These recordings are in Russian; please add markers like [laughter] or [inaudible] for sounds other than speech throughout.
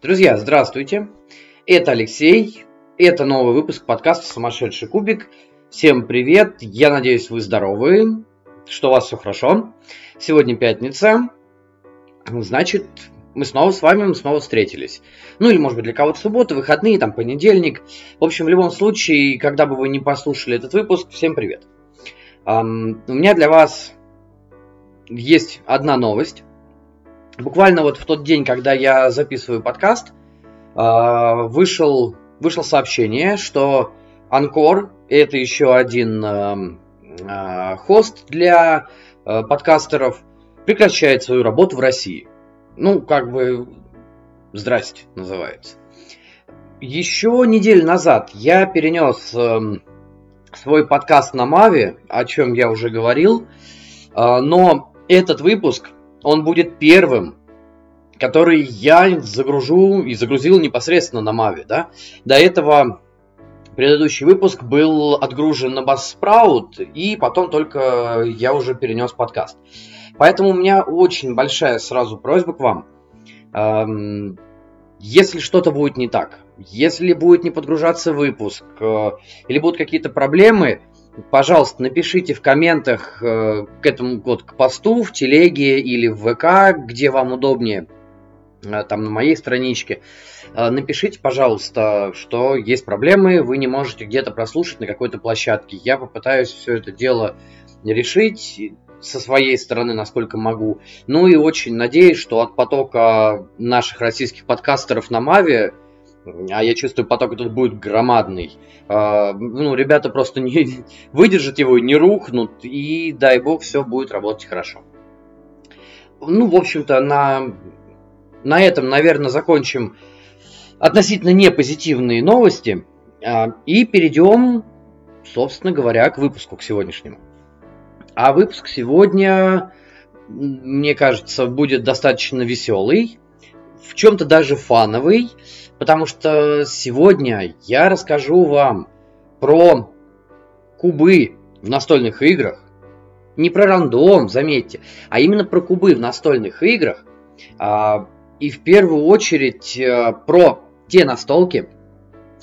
Друзья, здравствуйте. Это Алексей. Это новый выпуск подкаста «Сумасшедший кубик». Всем привет. Я надеюсь, вы здоровы, что у вас все хорошо. Сегодня пятница. Значит, мы снова с вами, мы снова встретились. Ну или, может быть, для кого-то суббота, выходные, там, понедельник. В общем, в любом случае, когда бы вы не послушали этот выпуск, всем привет. У меня для вас есть одна новость. Буквально вот в тот день, когда я записываю подкаст, uh, вышел, вышло сообщение, что Анкор – это еще один uh, uh, хост для подкастеров, прекращает свою работу в России. Ну, как бы, здрасте, называется. Еще неделю назад я перенес свой подкаст на Маве, о чем я уже говорил, но этот выпуск, он будет первым, который я загружу и загрузил непосредственно на Маве, да. До этого предыдущий выпуск был отгружен на Buzzsprout, и потом только я уже перенес подкаст. Поэтому у меня очень большая сразу просьба к вам. Эм, если что-то будет не так, если будет не подгружаться выпуск, э, или будут какие-то проблемы, пожалуйста, напишите в комментах э, к этому вот к посту в телеге или в ВК, где вам удобнее, там на моей страничке. Напишите, пожалуйста, что есть проблемы, вы не можете где-то прослушать на какой-то площадке. Я попытаюсь все это дело решить со своей стороны, насколько могу. Ну и очень надеюсь, что от потока наших российских подкастеров на Маве, а я чувствую, поток этот будет громадный. А, ну, ребята просто не [laughs] выдержат его, не рухнут, и дай бог, все будет работать хорошо. Ну, в общем-то, на, на этом, наверное, закончим относительно непозитивные новости а, и перейдем, собственно говоря, к выпуску к сегодняшнему. А выпуск сегодня, мне кажется, будет достаточно веселый, в чем-то даже фановый, потому что сегодня я расскажу вам про кубы в настольных играх, не про рандом, заметьте, а именно про кубы в настольных играх, а, и в первую очередь э, про те настолки,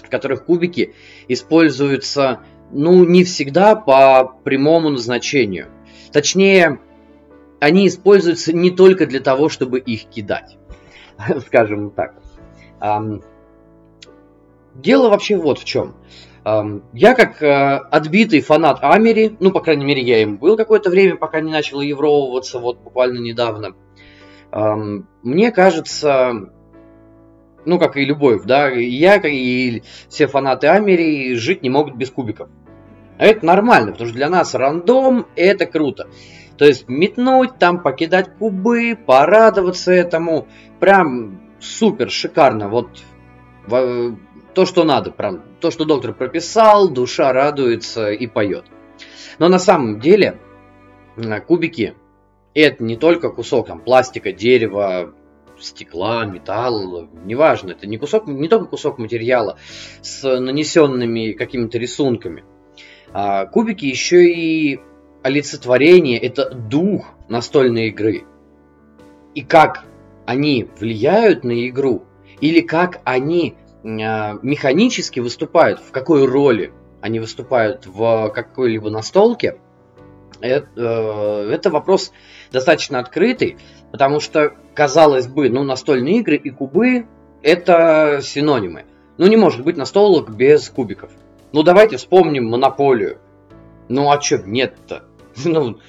в которых кубики используются ну, не всегда по прямому назначению. Точнее, они используются не только для того, чтобы их кидать. [laughs] Скажем так. Дело вообще вот в чем. Я как э, отбитый фанат Амери, ну, по крайней мере, я им был какое-то время, пока не начал евровываться, вот буквально недавно. Мне кажется, ну, как и любовь, да, я и все фанаты Амери жить не могут без кубиков. А это нормально, потому что для нас рандом это круто. То есть метнуть, там покидать кубы, порадоваться этому, прям супер, шикарно. Вот то, что надо, прям то, что доктор прописал, душа радуется и поет. Но на самом деле кубики это не только кусок там, пластика, дерева, стекла, металла, неважно, это не, кусок, не только кусок материала с нанесенными какими-то рисунками. А кубики еще и олицетворение, это дух настольной игры. И как они влияют на игру, или как они а, механически выступают, в какой роли они выступают в какой-либо настолке, это, э, это вопрос достаточно открытый, потому что, казалось бы, ну, настольные игры и кубы – это синонимы. Ну, не может быть настолок без кубиков. Ну, давайте вспомним монополию. Ну, а чё нет-то? [laughs] Ну,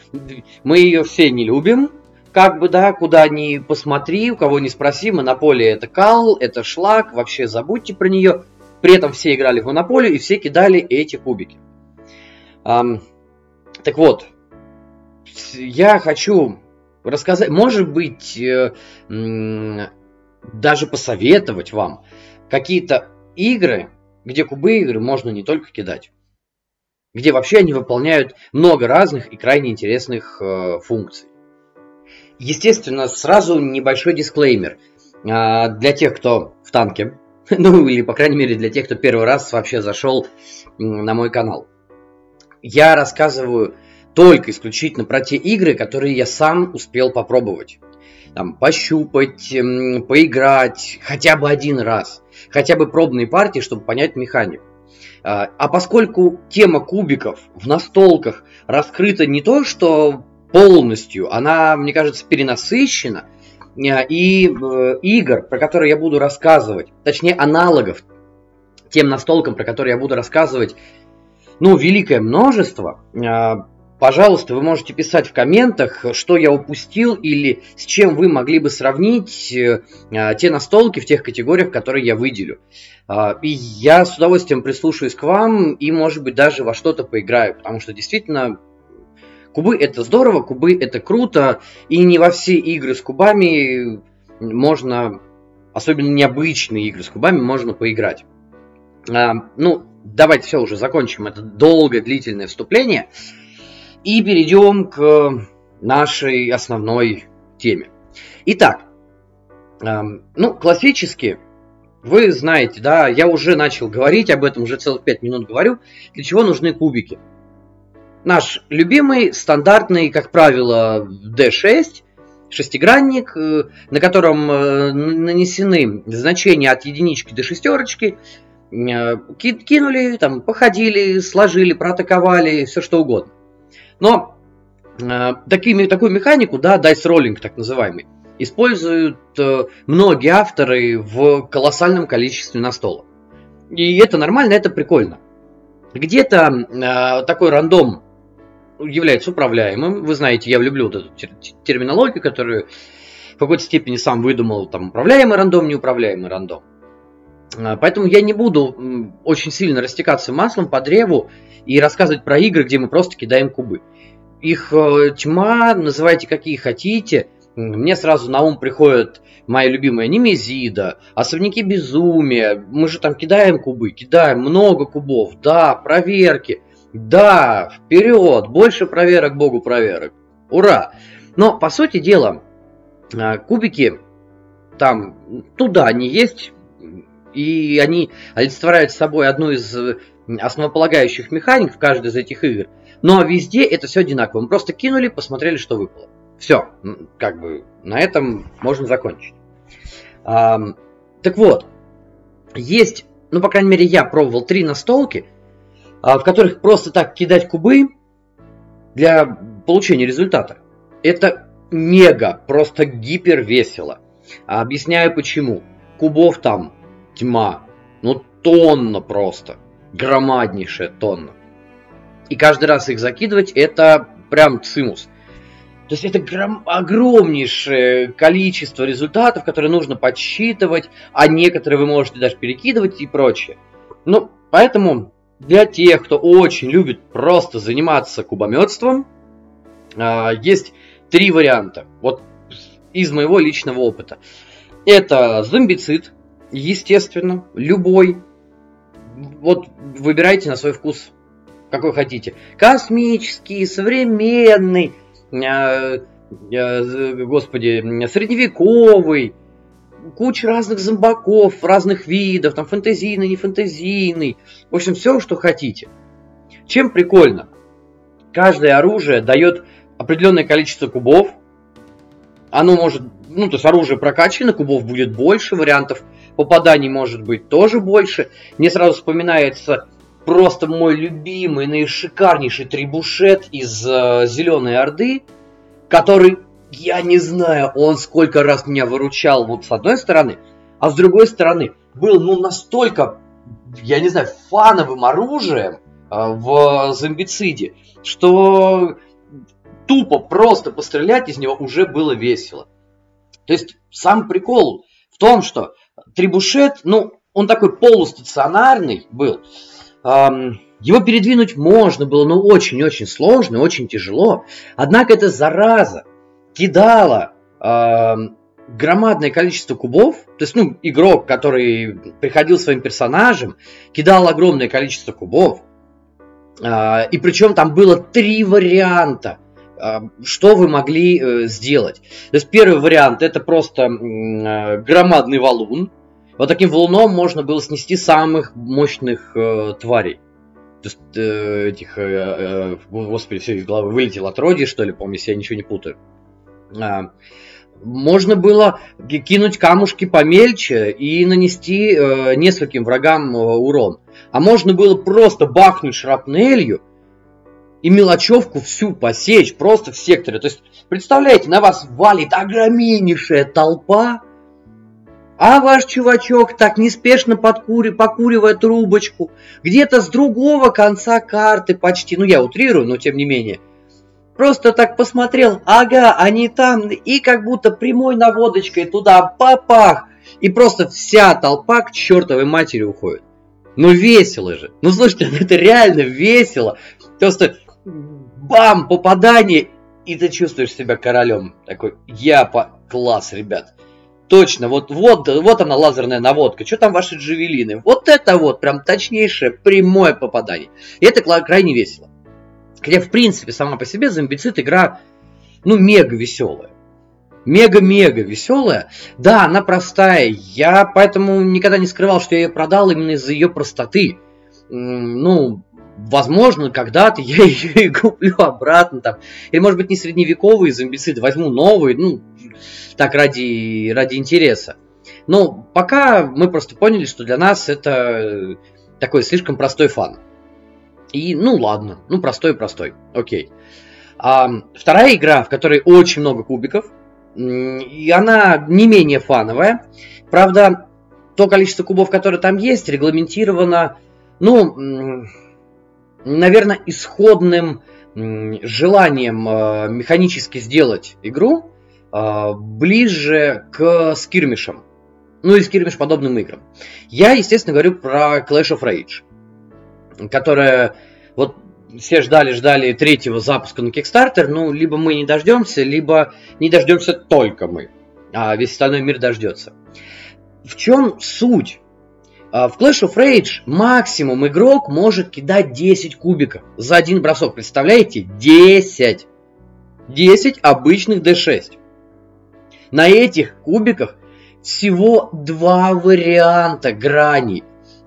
мы ее все не любим, как бы, да, куда ни посмотри, у кого не спроси, монополия это кал, это шлак, вообще забудьте про нее. При этом все играли в монополию и все кидали эти кубики. Так вот, я хочу рассказать, может быть, э, даже посоветовать вам какие-то игры, где кубы игры можно не только кидать, где вообще они выполняют много разных и крайне интересных э, функций. Естественно, сразу небольшой дисклеймер э, для тех, кто в танке, [laughs] ну или, по крайней мере, для тех, кто первый раз вообще зашел на мой канал. Я рассказываю только исключительно про те игры, которые я сам успел попробовать. там, пощупать, поиграть хотя бы один раз, хотя бы пробные партии, чтобы понять механику. А, а поскольку тема кубиков в настолках раскрыта не то, что полностью, она, мне кажется, перенасыщена, и э, игр, про которые я буду рассказывать, точнее аналогов тем настолкам, про которые я буду рассказывать, ну, великое множество. А, пожалуйста, вы можете писать в комментах, что я упустил или с чем вы могли бы сравнить э, а, те настолки в тех категориях, которые я выделю. А, и я с удовольствием прислушаюсь к вам и, может быть, даже во что-то поиграю, потому что действительно кубы это здорово, кубы это круто, и не во все игры с кубами можно, особенно необычные игры с кубами, можно поиграть. Ну, давайте все уже закончим это долгое длительное вступление и перейдем к нашей основной теме. Итак, эм, ну, классически, вы знаете, да, я уже начал говорить об этом, уже целых 5 минут говорю, для чего нужны кубики. Наш любимый, стандартный, как правило, D6, шестигранник, э, на котором э, нанесены значения от единички до шестерочки, Э, кинули, там, походили, сложили, протаковали, все что угодно. Но э, такими, такую механику, да, dice rolling так называемый, используют э, многие авторы в колоссальном количестве настолок. И это нормально, это прикольно. Где-то э, такой рандом является управляемым. Вы знаете, я люблю вот эту терминологию, которую в какой-то степени сам выдумал, там, управляемый рандом, неуправляемый рандом. А, поэтому я не буду очень сильно растекаться маслом по древу и рассказывать про игры, где мы просто кидаем кубы. Их э, тьма, называйте какие хотите. Мне сразу на ум приходит моя любимая Немезида, Особняки Безумия. Мы же там кидаем кубы, кидаем много кубов. Да, проверки. Да, вперед, больше проверок, богу проверок. Ура! Но, по сути дела, а, кубики там, туда они есть, и они олицетворяют собой одну из э, основополагающих механик в каждой из этих игр. Но везде это все одинаково. Мы просто кинули, посмотрели, что выпало. Все, как бы на этом можно закончить. А, так вот, есть, ну, по крайней мере, я пробовал три настолки, а, в которых просто так кидать кубы для получения результата. Это мега, просто гипер весело. Объясняю почему. Кубов там тьма. Ну, тонна просто. Громаднейшая тонна. И каждый раз их закидывать, это прям цимус. То есть это гром... огромнейшее количество результатов, которые нужно подсчитывать, а некоторые вы можете даже перекидывать и прочее. Ну, поэтому для тех, кто очень любит просто заниматься кубометством, а, есть три варианта. Вот из моего личного опыта. Это зомбицид, Естественно, любой. Вот выбирайте на свой вкус, какой хотите. Космический, современный, э, э, господи, средневековый, куча разных зомбаков, разных видов, там фэнтезийный, не фэнтезийный. В общем, все, что хотите. Чем прикольно? Каждое оружие дает определенное количество кубов. Оно может, ну, то есть оружие прокачано, кубов будет больше, вариантов попаданий может быть тоже больше. Мне сразу вспоминается просто мой любимый, наишикарнейший трибушет из э, Зеленой Орды, который, я не знаю, он сколько раз меня выручал вот с одной стороны, а с другой стороны был ну настолько, я не знаю, фановым оружием э, в зомбициде, что тупо просто пострелять из него уже было весело. То есть сам прикол в том, что трибушет, ну, он такой полустационарный был. Его передвинуть можно было, но очень-очень сложно, очень тяжело. Однако эта зараза кидала громадное количество кубов. То есть, ну, игрок, который приходил своим персонажем, кидал огромное количество кубов. А, и причем там было три варианта что вы могли э, сделать. То есть первый вариант это просто э, громадный валун. Вот таким валуном можно было снести самых мощных э, тварей. То есть этих, господи, все из головы вылетел отродье, что ли, помню, если я ничего не путаю. А, можно было кинуть камушки помельче и нанести э, нескольким врагам э, урон. А можно было просто бахнуть шрапнелью и мелочевку всю посечь просто в секторе. То есть, представляете, на вас валит огромнейшая толпа, а ваш чувачок так неспешно подкури, покуривая трубочку, где-то с другого конца карты почти, ну я утрирую, но тем не менее, просто так посмотрел, ага, они там, и как будто прямой наводочкой туда папах, и просто вся толпа к чертовой матери уходит. Ну весело же. Ну слушайте, это реально весело. Просто бам, попадание, и ты чувствуешь себя королем. Такой, я по... Класс, ребят. Точно, вот, вот, вот она лазерная наводка. Что там ваши джавелины? Вот это вот прям точнейшее прямое попадание. И это крайне весело. Хотя, в принципе, сама по себе зомбицид игра, ну, мега веселая. Мега-мега веселая. Да, она простая. Я поэтому никогда не скрывал, что я ее продал именно из-за ее простоты. Ну, возможно, когда-то я [laughs] ее и куплю обратно там. Или, может быть, не средневековые зомбициды, возьму новые, ну, так ради, ради интереса. Но пока мы просто поняли, что для нас это такой слишком простой фан. И, ну ладно, ну простой-простой, окей. А, вторая игра, в которой очень много кубиков, и она не менее фановая. Правда, то количество кубов, которое там есть, регламентировано, ну, наверное, исходным желанием э, механически сделать игру э, ближе к скирмишам. Ну и скирмиш подобным играм. Я, естественно, говорю про Clash of Rage, которая вот все ждали, ждали третьего запуска на Kickstarter, ну, либо мы не дождемся, либо не дождемся только мы, а весь остальной мир дождется. В чем суть в Clash of Rage максимум игрок может кидать 10 кубиков за один бросок. Представляете? 10. 10 обычных D6. На этих кубиках всего два варианта граней.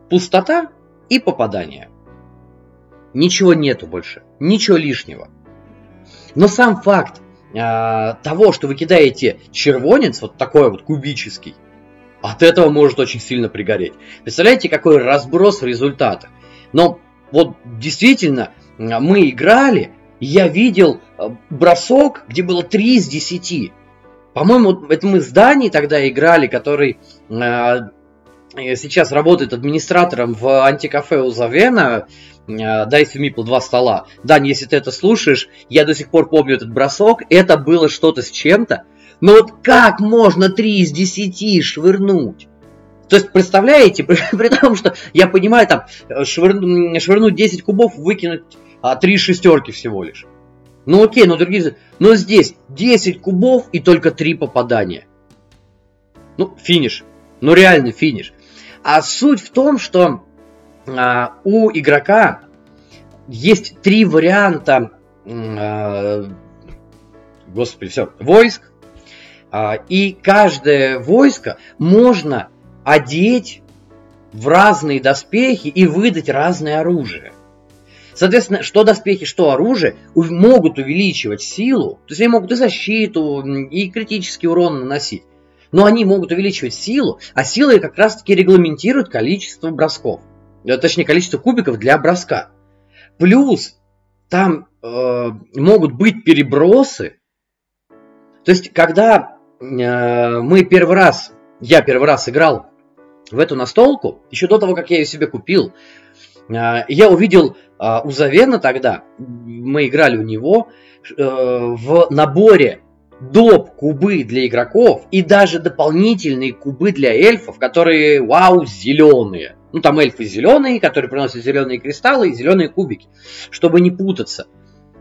Пустота и попадание. Ничего нету больше. Ничего лишнего. Но сам факт э, того, что вы кидаете червонец, вот такой вот кубический, от этого может очень сильно пригореть. Представляете, какой разброс в результатах. Но вот действительно, мы играли, я видел э, бросок, где было 3 из 10. По-моему, это мы с Даней тогда играли, который э, сейчас работает администратором в антикафе у Завена. Э, Dice Meeple два стола. Дань, если ты это слушаешь, я до сих пор помню этот бросок. Это было что-то с чем-то. Но вот как можно 3 из 10 швырнуть? То есть, представляете, [laughs] при, при том, что я понимаю, там, швырну, швырнуть 10 кубов, выкинуть а, 3 шестерки всего лишь. Ну окей, но другие... Но здесь 10 кубов и только 3 попадания. Ну, финиш. Ну, реально финиш. А суть в том, что а, у игрока есть три варианта, а, господи, все, войск, и каждое войско можно одеть в разные доспехи и выдать разное оружие. Соответственно, что доспехи, что оружие могут увеличивать силу, то есть они могут и защиту, и критический урон наносить, но они могут увеличивать силу, а сила как раз таки регламентирует количество бросков, э, точнее количество кубиков для броска. Плюс там э, могут быть перебросы, то есть когда мы первый раз, я первый раз играл в эту настолку, еще до того, как я ее себе купил, э, я увидел э, у Завена тогда, мы играли у него, в наборе доп кубы для игроков и даже дополнительные кубы для эльфов, которые, вау, зеленые. Ну, там эльфы зеленые, которые приносят зеленые кристаллы и зеленые кубики, чтобы не путаться.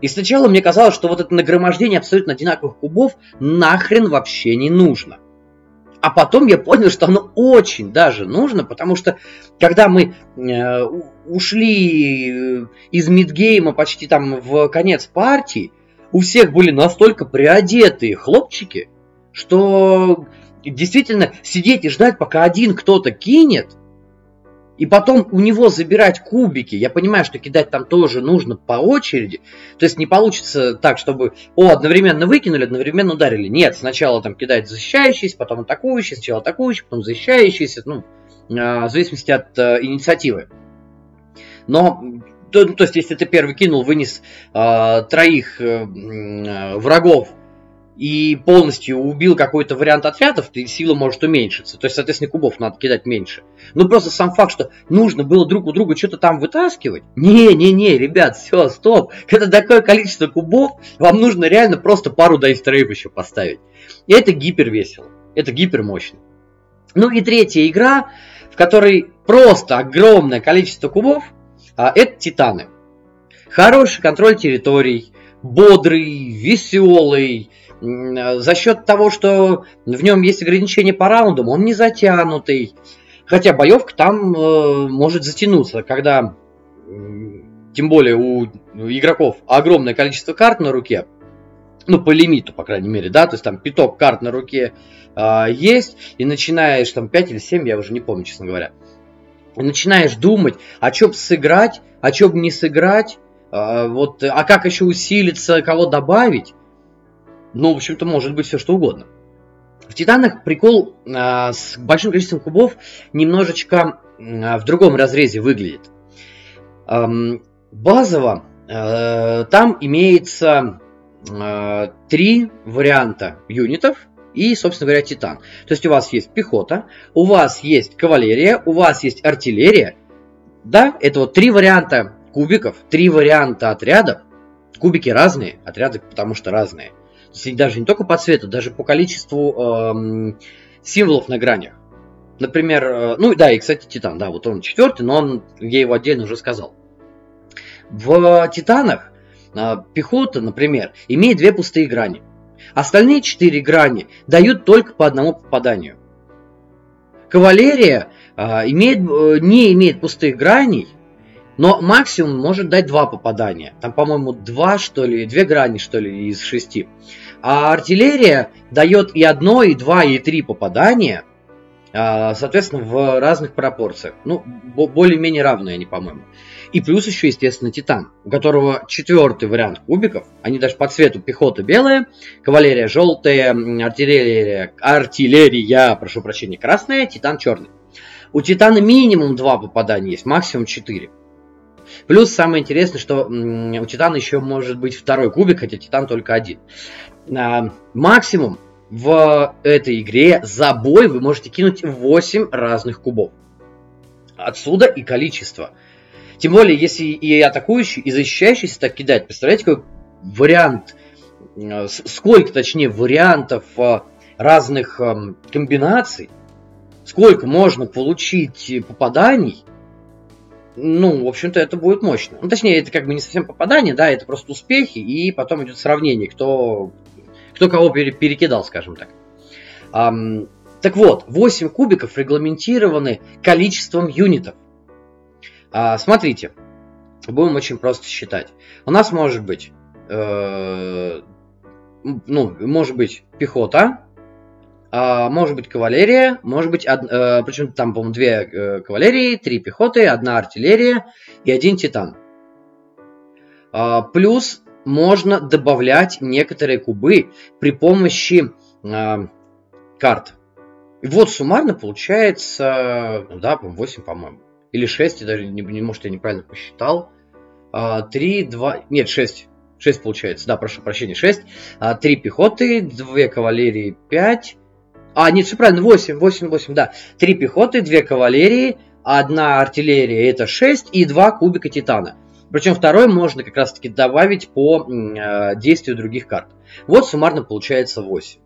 И сначала мне казалось, что вот это нагромождение абсолютно одинаковых кубов нахрен вообще не нужно. А потом я понял, что оно очень даже нужно, потому что когда мы э, ушли из мидгейма почти там в конец партии, у всех были настолько приодетые хлопчики, что действительно сидеть и ждать, пока один кто-то кинет, и потом у него забирать кубики. Я понимаю, что кидать там тоже нужно по очереди. То есть не получится так, чтобы, о, одновременно выкинули, одновременно ударили. Нет, сначала там кидать защищающийся, потом атакующий, сначала атакующий, потом защищающийся. Ну, а, в зависимости от э, инициативы. Но то, то есть, если ты первый кинул, вынес э, троих э, врагов и полностью убил какой-то вариант отрядов, ты сила может уменьшиться. То есть, соответственно, кубов надо кидать меньше. Ну, просто сам факт, что нужно было друг у друга что-то там вытаскивать. Не-не-не, ребят, все, стоп. Это такое количество кубов, вам нужно реально просто пару дайстрейв еще поставить. И это гипер весело. Это гипер мощно. Ну и третья игра, в которой просто огромное количество кубов, а, это Титаны. Хороший контроль территорий, бодрый, веселый, за счет того, что в нем есть ограничения по раундам, он не затянутый. Хотя боевка там э, может затянуться, когда, тем более у игроков огромное количество карт на руке, ну, по лимиту, по крайней мере, да, то есть там пяток карт на руке э, есть, и начинаешь там 5 или 7, я уже не помню, честно говоря, и начинаешь думать, а что бы сыграть, а что бы не сыграть, э, вот, а как еще усилиться, кого добавить, ну, в общем-то, может быть все что угодно. В Титанах прикол э, с большим количеством кубов немножечко э, в другом разрезе выглядит. Эм, базово э, там имеется э, три варианта юнитов и, собственно говоря, Титан. То есть у вас есть пехота, у вас есть кавалерия, у вас есть артиллерия. Да, это вот три варианта кубиков, три варианта отрядов. Кубики разные, отряды потому что разные даже не только по цвету, даже по количеству эм, символов на гранях. Например, э, ну да, и, кстати, Титан, да, вот он четвертый, но он, я его отдельно уже сказал. В Титанах э, пехота, например, имеет две пустые грани. Остальные четыре грани дают только по одному попаданию. Кавалерия э, имеет, э, не имеет пустых граней, но максимум может дать два попадания. Там, по-моему, два, что ли, две грани, что ли, из шести. А артиллерия дает и одно, и два, и три попадания, а, соответственно, в разных пропорциях. Ну, более-менее равные они, по-моему. И плюс еще, естественно, Титан, у которого четвертый вариант кубиков. Они даже по цвету пехота белая, кавалерия желтая, артиллерия, артиллерия, прошу прощения, красная, Титан черный. У Титана минимум два попадания есть, максимум четыре. Плюс самое интересное, что у Титана еще может быть второй кубик, хотя Титан только один. А, максимум в этой игре за бой вы можете кинуть 8 разных кубов. Отсюда и количество. Тем более, если и атакующий, и защищающийся так кидать. Представляете, какой вариант, а, сколько, точнее, вариантов а, разных комбинаций, сколько можно получить попаданий – ну, в общем-то, это будет мощно. Ну, точнее, это как бы не совсем попадание, да, это просто успехи, и потом идет сравнение, кто, кто кого перекидал, скажем так. Так вот, 8 кубиков регламентированы количеством юнитов. Uh, смотрите, будем очень просто считать. У нас может быть, э, ну, может быть пехота, а, может быть кавалерия, может быть, од... э, причем там, по-моему, две э, кавалерии, три пехоты, одна артиллерия и один титан. А, плюс можно добавлять некоторые кубы при помощи э, карт. И вот суммарно получается, ну да, 8, по-моему. Или 6, я даже не, не может, я неправильно посчитал. 3, 2, нет, 6. 6 получается, да, прошу прощения, 6. 3 пехоты, 2 кавалерии, 5, а, нет, все правильно, 8, 8, 8, да. Три пехоты, две кавалерии, одна артиллерия, это 6, и два кубика титана. Причем второй можно как раз таки добавить по э, действию других карт. Вот суммарно получается 8.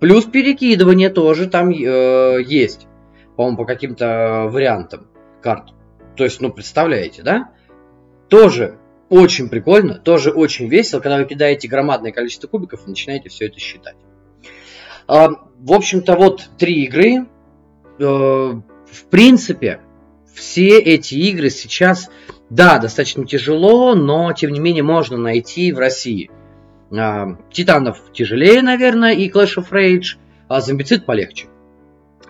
Плюс перекидывание тоже там э, есть. По-моему, по каким-то вариантам карт. То есть, ну, представляете, да? Тоже очень прикольно, тоже очень весело, когда вы кидаете громадное количество кубиков и начинаете все это считать. А, в общем-то, вот три игры. Э, в принципе, все эти игры сейчас, да, достаточно тяжело, но тем не менее можно найти в России. А, Титанов тяжелее, наверное, и Clash of Rage, а Зомбицид полегче.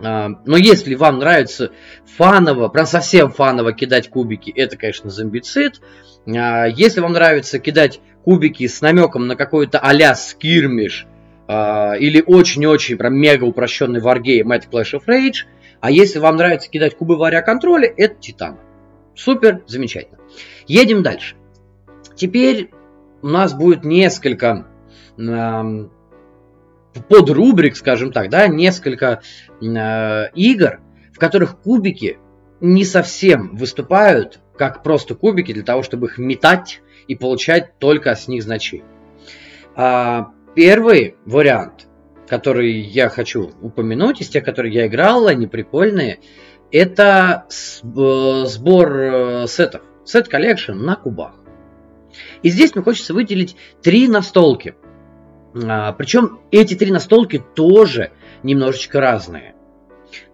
А, но если вам нравится фаново, прям совсем фаново кидать кубики, это, конечно, зомбицид. А, если вам нравится кидать кубики с намеком на какой-то а-ля скирмиш, или очень-очень прям мега упрощенный варгейм, это Clash of Rage. А если вам нравится кидать кубы в ариоконтроле, это Титан. Супер, замечательно. Едем дальше. Теперь у нас будет несколько э, подрубрик, скажем так, да, несколько э, игр, в которых кубики не совсем выступают как просто кубики для того, чтобы их метать и получать только с них значения. А, первый вариант, который я хочу упомянуть, из тех, которые я играл, они прикольные, это э, сбор э, сетов. Set collection на кубах. И здесь мне хочется выделить три настолки. А, причем эти три настолки тоже немножечко разные.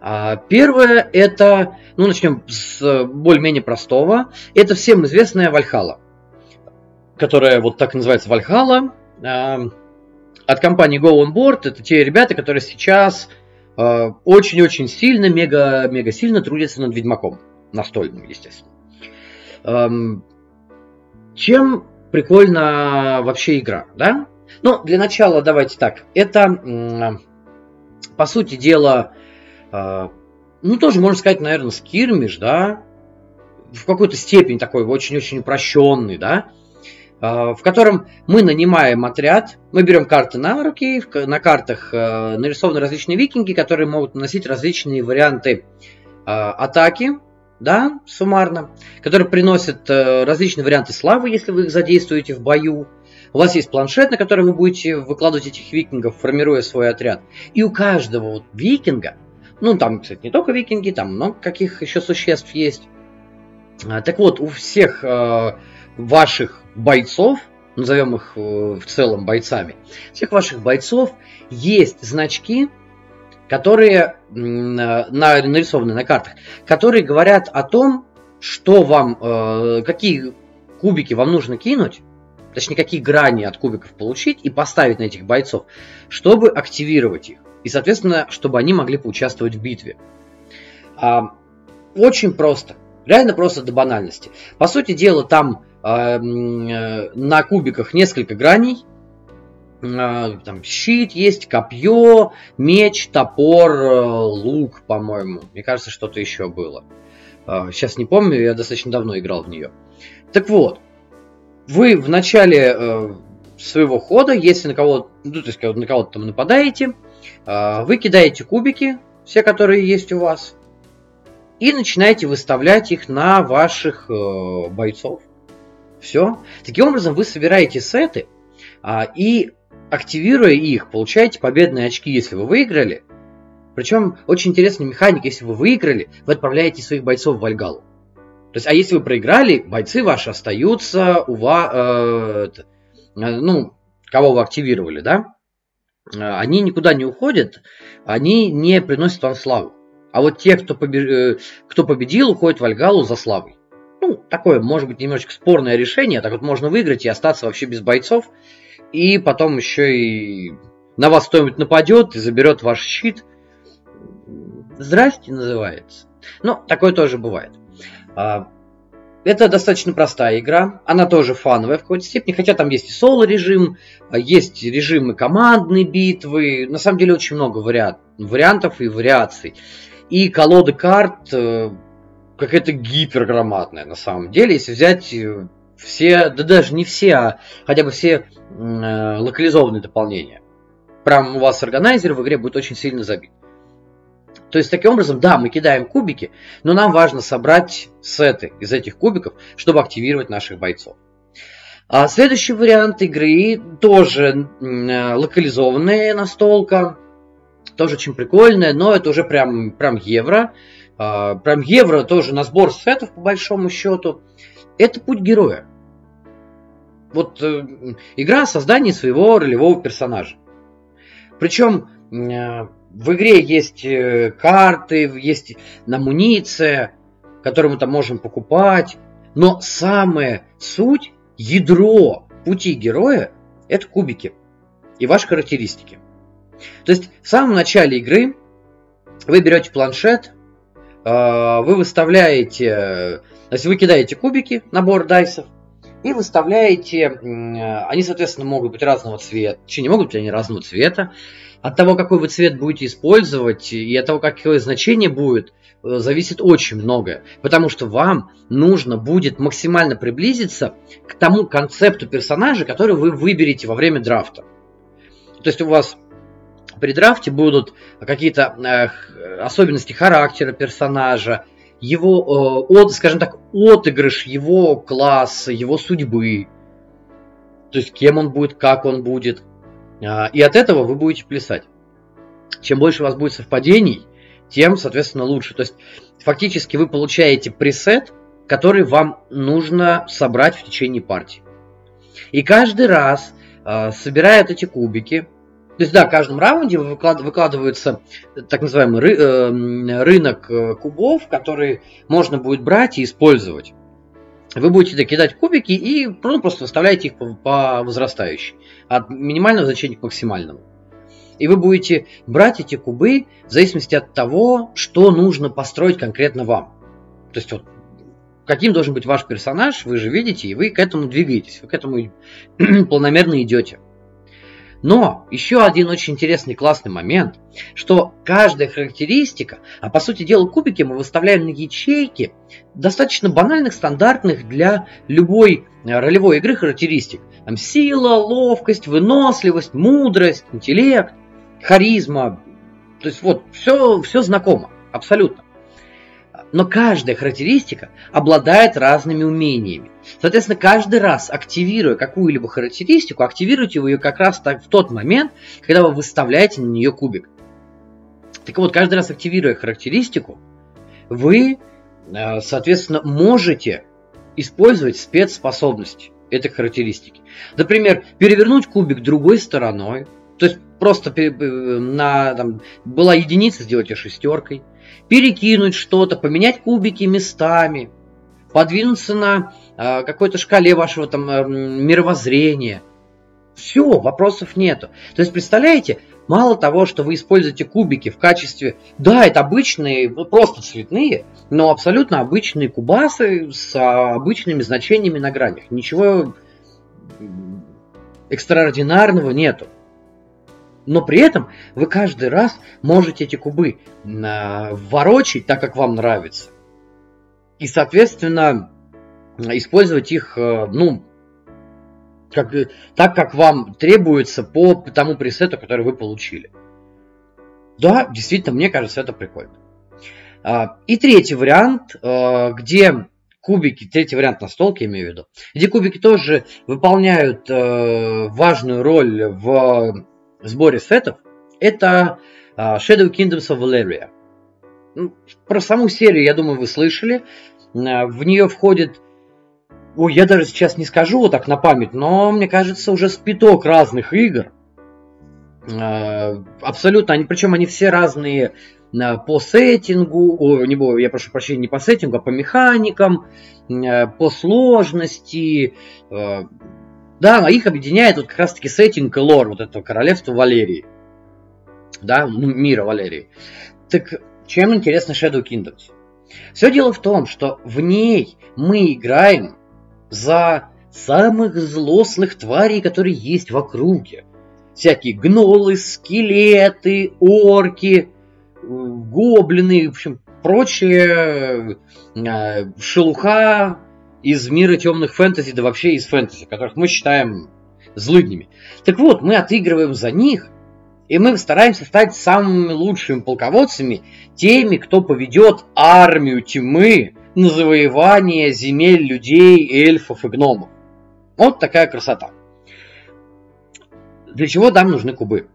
А, первое это, ну начнем с более-менее простого, это всем известная Вальхала, которая вот так называется Вальхала, а, от компании Go On Board, это те ребята, которые сейчас очень-очень сильно, мега-мега сильно трудятся над Ведьмаком, настольным, естественно. Чем прикольна вообще игра, да? Ну, для начала давайте так. Это, по сути дела, а, ну, тоже можно сказать, наверное, скирмиш, да? В какой-то степени такой очень-очень упрощенный, да? А, в котором мы нанимаем отряд, мы берем карты на руки, на картах а, нарисованы различные викинги, которые могут наносить различные варианты атаки, да, суммарно, которые приносят э, различные варианты славы, если вы их задействуете в бою. У вас есть планшет, на который вы будете выкладывать этих викингов, формируя свой отряд. И у каждого вот викинга, ну там, кстати, не только викинги, там много каких еще существ есть. Так вот, у всех э, ваших бойцов, назовем их э, в целом бойцами, всех ваших бойцов есть значки, которые на, нарисованы на картах, которые говорят о том, что вам, э, какие кубики вам нужно кинуть, точнее, какие грани от кубиков получить и поставить на этих бойцов, чтобы активировать их. И, соответственно, чтобы они могли поучаствовать в битве. А, очень просто. Реально просто до банальности. По сути дела, там э, э, на кубиках несколько граней, а, там щит есть, копье, меч, топор, э, лук, по-моему. Мне кажется, что-то еще было. Сейчас не помню, я достаточно давно играл в нее. Так вот, вы в начале э, своего хода, если на кого, ну, то есть на кого-то там нападаете, э, вы кидаете кубики, все, которые есть у вас, и начинаете выставлять их на ваших э, бойцов. Все. Таким образом, вы собираете сеты, э, и активируя их, получаете победные очки, если вы выиграли. Причем очень интересный механик, если вы выиграли, вы отправляете своих бойцов в Вальгалу. То есть, а если вы проиграли, бойцы ваши остаются у вас, э, э, ну, кого вы активировали, да? Э, они никуда не уходят, они не приносят вам славу. А вот те, кто, побеж... Э, кто победил, уходят в Вальгалу за славой. Ну, такое, может быть, немножечко спорное решение. Так вот можно выиграть и остаться вообще без бойцов и потом еще и на вас кто-нибудь нападет и заберет ваш щит. Здрасте называется. Но такое тоже бывает. А, это достаточно простая игра, она тоже фановая в какой-то степени, хотя там есть и соло-режим, а, есть режимы командной битвы, на самом деле очень много вариант, вариантов и вариаций. И колоды карт э, какая-то гипергромадная на самом деле, если взять э, все, да даже не все, а хотя бы все э, локализованные дополнения. Прям у вас органайзер в игре будет очень сильно забит. То есть, таким образом, да, мы кидаем кубики, но нам важно собрать сеты из этих кубиков, чтобы активировать наших бойцов. А следующий вариант игры тоже э, локализованная настолка, тоже очень прикольная, но это уже прям, прям евро. Прям евро тоже на сбор сетов по большому счету. Это путь героя вот э, игра о создании своего ролевого персонажа. Причем э, в игре есть э, карты, есть амуниция, которую мы там можем покупать. Но самая суть, ядро пути героя – это кубики и ваши характеристики. То есть в самом начале игры вы берете планшет, вы выставляете, то есть вы кидаете кубики, набор дайсов, и выставляете, они, соответственно, могут быть разного цвета, точнее, не могут быть они разного цвета, от того, какой вы цвет будете использовать и от того, какое значение будет, э, зависит очень многое. Потому что вам нужно будет максимально приблизиться к тому концепту персонажа, который вы выберете во время драфта. То есть у вас при драфте будут какие-то э, особенности характера персонажа, его, э, от, скажем так, отыгрыш его класса, его судьбы. То есть кем он будет, как он будет – а, и от этого вы будете плясать. Чем больше у вас будет совпадений, тем, соответственно, лучше. То есть, фактически вы получаете пресет, который вам нужно собрать в течение партии. И каждый раз, э, собирая эти кубики, то есть, да, в каждом раунде выкладывается так называемый ры, э, рынок кубов, который можно будет брать и использовать. Вы будете кидать кубики и ну, просто выставляете их по, по возрастающей от минимального значения к максимальному. И вы будете брать эти кубы в зависимости от того, что нужно построить конкретно вам. То есть вот каким должен быть ваш персонаж, вы же видите, и вы к этому двигаетесь, вы к этому [clears throat] планомерно идете. Но еще один очень интересный классный момент, что каждая характеристика, а по сути дела кубики мы выставляем на ячейки достаточно банальных, стандартных для любой э, ролевой игры характеристик. Там сила, ловкость, выносливость, мудрость, интеллект, харизма. То есть вот все, все знакомо, абсолютно. Но каждая характеристика обладает разными умениями. Соответственно, каждый раз, активируя какую-либо характеристику, активируйте вы ее как раз так, в тот момент, когда вы выставляете на нее кубик. Так вот, каждый раз активируя характеристику, вы, э, соответственно, можете использовать спецспособности этой характеристики. Например, перевернуть кубик другой стороной, то есть просто на, там, была единица, сделать ее шестеркой – перекинуть что-то, поменять кубики местами, подвинуться на э, какой-то шкале вашего там э, мировоззрения. Все, вопросов нету. То есть, представляете, мало того, что вы используете кубики в качестве, да, это обычные, просто цветные, но абсолютно обычные кубасы с обычными значениями на гранях. Ничего экстраординарного нету. Но при этом вы каждый раз можете эти кубы ворочить так, как вам нравится. И, соответственно, использовать их, э, ну, как, так, как вам требуется по тому пресету, который вы получили. Да, действительно, мне кажется, это прикольно. А, и третий вариант, где кубики, третий вариант на столке, имею в виду, где кубики тоже выполняют важную роль в сборе сетов, это а, Shadow Kingdoms of Valeria. Ну, про саму серию, я думаю, вы слышали. А, в нее входит Ой, я даже сейчас не скажу вот так на память, но мне кажется, уже спиток разных игр. А, абсолютно, они, причем они все разные по сеттингу, не, я прошу прощения, не по сеттингу, а по механикам, по сложности, да, их объединяет вот как раз-таки сеттинг и лор вот этого королевства Валерии. Да, мира Валерии. Так чем интересно Shadow Kingdoms? Все дело в том, что в ней мы играем за самых злостных тварей, которые есть в округе. Всякие гнолы, скелеты, орки, гоблины, в общем, прочая э, шелуха из мира темных фэнтези, да вообще из фэнтези, которых мы считаем злыднями. Так вот, мы отыгрываем за них, и мы стараемся стать самыми лучшими полководцами, теми, кто поведет армию тьмы на завоевание земель людей, эльфов и гномов. Вот такая красота. Для чего нам нужны кубы?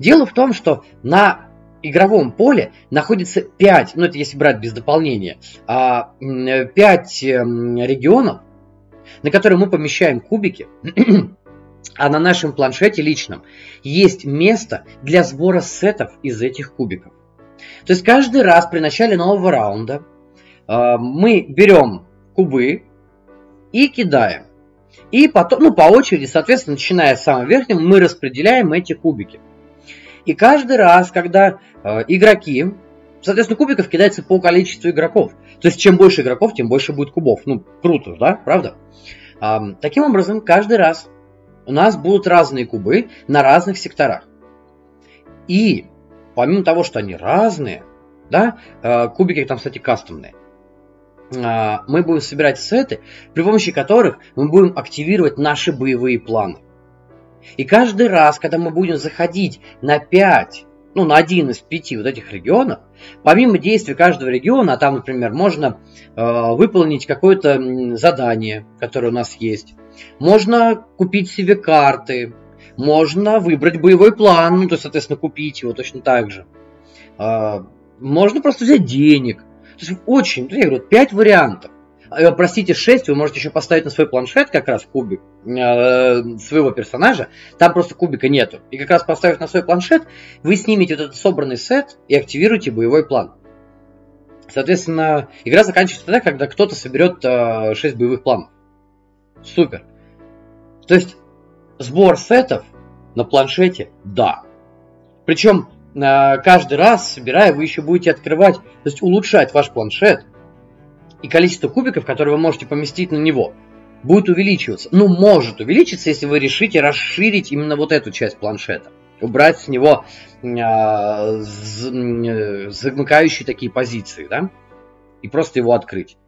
Дело в том, что на игровом поле находится 5, ну это если брать без дополнения, 5 а, эм, регионов, на которые мы помещаем кубики, [clears throat] а на нашем планшете личном есть место для сбора сетов из этих кубиков. То есть каждый раз при начале нового раунда э, мы берем кубы и кидаем. И потом, ну, по очереди, соответственно, начиная с самого верхнего, мы распределяем эти кубики. И каждый раз, когда э, игроки соответственно, кубиков кидается по количеству игроков. То есть, чем больше игроков, тем больше будет кубов. Ну, круто, да? Правда? А, таким образом, каждый раз у нас будут разные кубы на разных секторах. И помимо того, что они разные, да, а, кубики там, кстати, кастомные, а, мы будем собирать сеты, при помощи которых мы будем активировать наши боевые планы. И каждый раз, когда мы будем заходить на 5, ну, на один из пяти вот этих регионов, помимо действий каждого региона, а там, например, можно э, выполнить какое-то задание, которое у нас есть, можно купить себе карты, можно выбрать боевой план, ну, то есть, соответственно, купить его точно так же. Э, можно просто взять денег. То есть очень, я говорю, 5 вариантов. Э, простите, 6 вы можете еще поставить на свой планшет как раз кубик э, своего персонажа. Там просто кубика нету. И как раз поставив на свой планшет, вы снимете вот этот собранный сет и активируете боевой план. Соответственно, игра заканчивается тогда, когда кто-то соберет э, 6 боевых планов. Супер. То есть сбор сетов на планшете, да. Причем э, каждый раз, собирая, вы еще будете открывать, то есть улучшать ваш планшет – и количество кубиков, которые вы можете поместить на него, будет увеличиваться. Ну, может увеличиться, если вы решите расширить именно вот эту часть планшета. Убрать с него э, замыкающие такие позиции, да? И просто его открыть.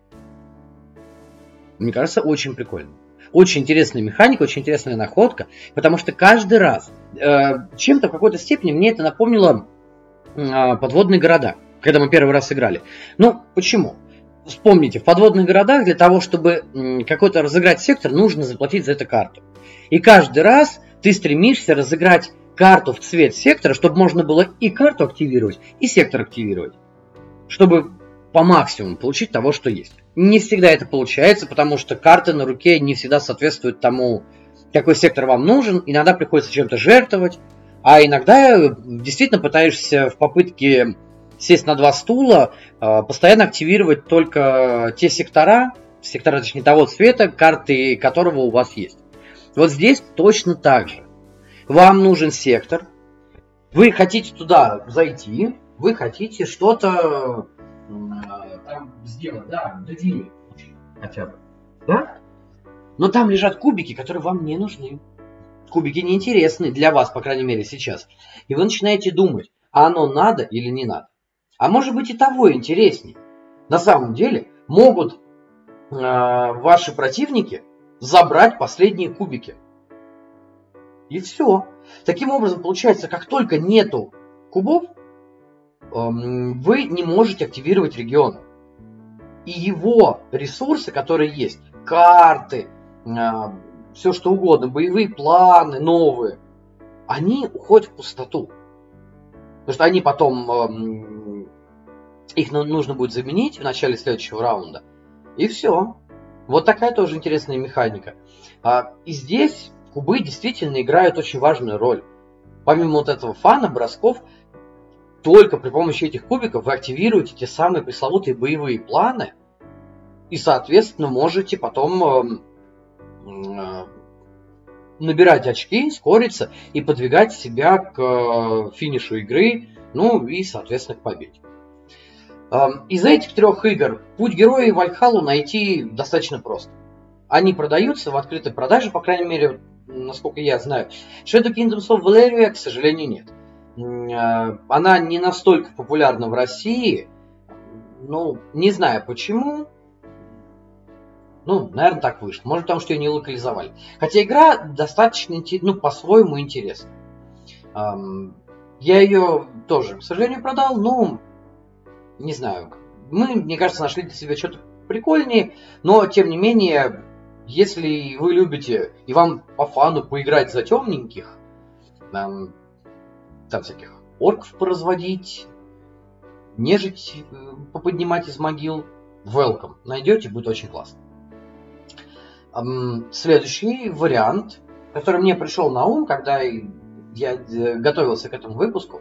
Мне кажется, очень прикольно. Очень интересная механика, очень интересная находка, потому что каждый раз э, чем-то в какой-то степени мне это напомнило э, подводные города, когда мы первый раз играли. Ну, почему? Вспомните, в подводных городах для того, чтобы какой-то разыграть сектор, нужно заплатить за это карту. И каждый раз ты стремишься разыграть карту в цвет сектора, чтобы можно было и карту активировать, и сектор активировать. Чтобы по максимуму получить того, что есть. Не всегда это получается, потому что карты на руке не всегда соответствуют тому, какой сектор вам нужен. Иногда приходится чем-то жертвовать, а иногда действительно пытаешься в попытке сесть на два стула, а, постоянно активировать только те сектора, сектора, точнее, того цвета, карты которого у вас есть. Вот здесь точно так же. Вам нужен сектор, вы хотите туда зайти, вы хотите что-то там сделать, да, додели хотя бы, да? Но там лежат кубики, которые вам не нужны. Кубики неинтересны для вас, по крайней мере, сейчас. И вы начинаете думать, а оно надо или не надо. А может быть и того интереснее. На самом деле могут э, ваши противники забрать последние кубики. И все. Таким образом, получается, как только нету кубов, э, вы не можете активировать регион. И его ресурсы, которые есть, карты, э, все что угодно, боевые планы новые, они уходят в пустоту. Потому что они потом э, их нужно будет заменить в начале следующего раунда. И все. Вот такая тоже интересная механика. А, и здесь кубы действительно играют очень важную роль. Помимо вот этого фана, бросков, только при помощи этих кубиков вы активируете те самые пресловутые боевые планы и, соответственно, можете потом э, набирать очки, скориться и подвигать себя к э, финишу игры, ну и, соответственно, к победе. Из этих трех игр путь героя и Вальхалу найти достаточно просто. Они продаются в открытой продаже, по крайней мере, насколько я знаю. Shadow Kingdoms of Valeria, к сожалению, нет. А, она не настолько популярна в России. Ну, не знаю почему. Ну, наверное, так вышло. Может, потому что ее не локализовали. Хотя игра достаточно, ну, по-своему интересная. Я ее тоже, к сожалению, продал, но не знаю, мы, мне кажется, нашли для себя что-то прикольнее, но, тем не менее, если вы любите и вам по фану поиграть за темненьких, там, там всяких орков поразводить, нежить э, поподнимать из могил, welcome, найдете, будет очень классно. Следующий вариант, который мне пришел на ум, когда я э, готовился к этому выпуску,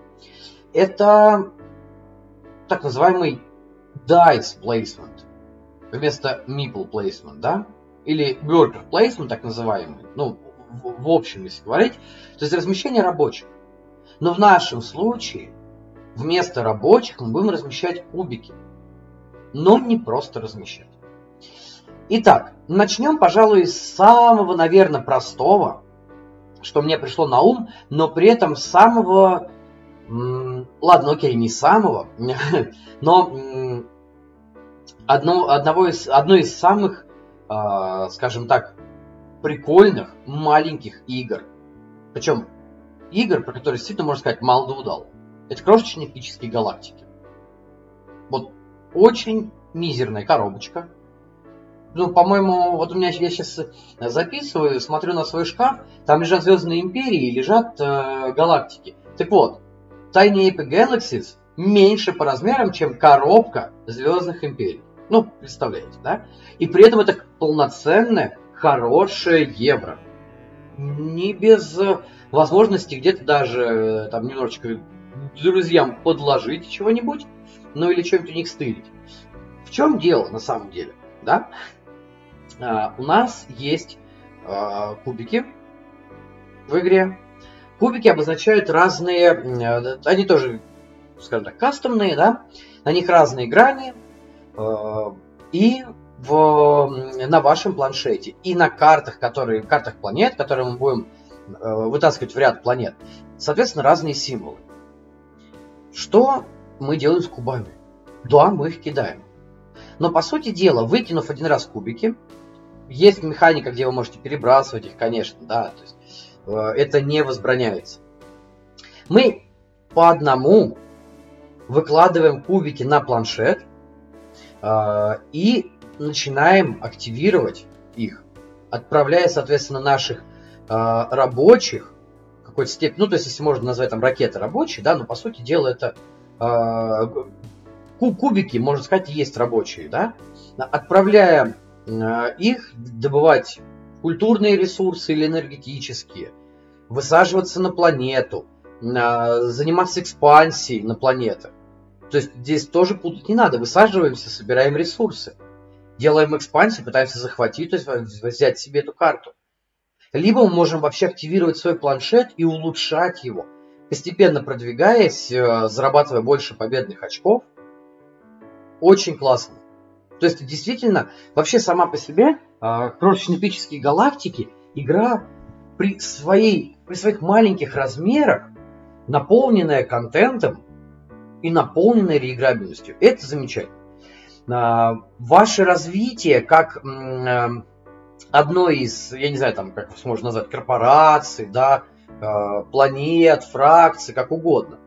это так называемый dice placement вместо meeple placement, да? Или worker placement, так называемый, ну, в, в общем, если говорить, то есть размещение рабочих. Но в нашем случае вместо рабочих мы будем размещать кубики. Но не просто размещать. Итак, начнем, пожалуй, с самого, наверное, простого, что мне пришло на ум, но при этом самого, ладно, окей, не самого, [laughs] но одно, одного из, одно из самых, э, скажем так, прикольных маленьких игр. Причем игр, про которые действительно можно сказать мало удал. Это крошечные эпические галактики. Вот очень мизерная коробочка. Ну, по-моему, вот у меня я сейчас записываю, смотрю на свой шкаф, там лежат Звездные Империи, лежат э, галактики. Так вот, Tiny Epic Galaxies меньше по размерам, чем коробка Звездных Империй. Ну, представляете, да? И при этом это полноценное, хорошее евро. Не без э, возможности где-то даже э, там немножечко друзьям подложить чего-нибудь, ну или что-нибудь у них стырить. В чем дело на самом деле, да? А, у нас есть а, кубики в игре. Кубики обозначают разные, э, они тоже, скажем так, кастомные, да? На них разные грани, Э, и в, на вашем планшете, и на картах, которые, картах планет, которые мы будем э, вытаскивать в ряд планет, соответственно, разные символы. Что мы делаем с кубами? Да, мы их кидаем. Но по сути дела, выкинув один раз кубики, есть механика, где вы можете перебрасывать их, конечно, да, то есть, это не возбраняется. Мы по одному выкладываем кубики на планшет, а, и начинаем активировать их, отправляя, соответственно, наших а, рабочих какой-то степени, ну, то есть, если можно назвать там ракеты рабочие, да, но по сути дела это кубики, можно сказать, есть рабочие, да, отправляя их добывать культурные ресурсы или энергетические, высаживаться на планету, заниматься экспансией на планетах. То есть здесь тоже путать не надо. Высаживаемся, собираем ресурсы. Делаем экспансию, пытаемся захватить, то есть взять себе эту карту. Либо мы можем вообще активировать свой планшет и улучшать его, постепенно продвигаясь, э, зарабатывая больше победных очков. Очень классно. То есть действительно, вообще сама по себе э, крошечно-эпические галактики игра при, своей, при своих маленьких размерах, наполненная контентом, и наполненной реиграбельностью. Это замечательно. А, ваше развитие как э, одной из, я не знаю, там, как можно назвать, корпораций, да, а, планет, фракций, как угодно.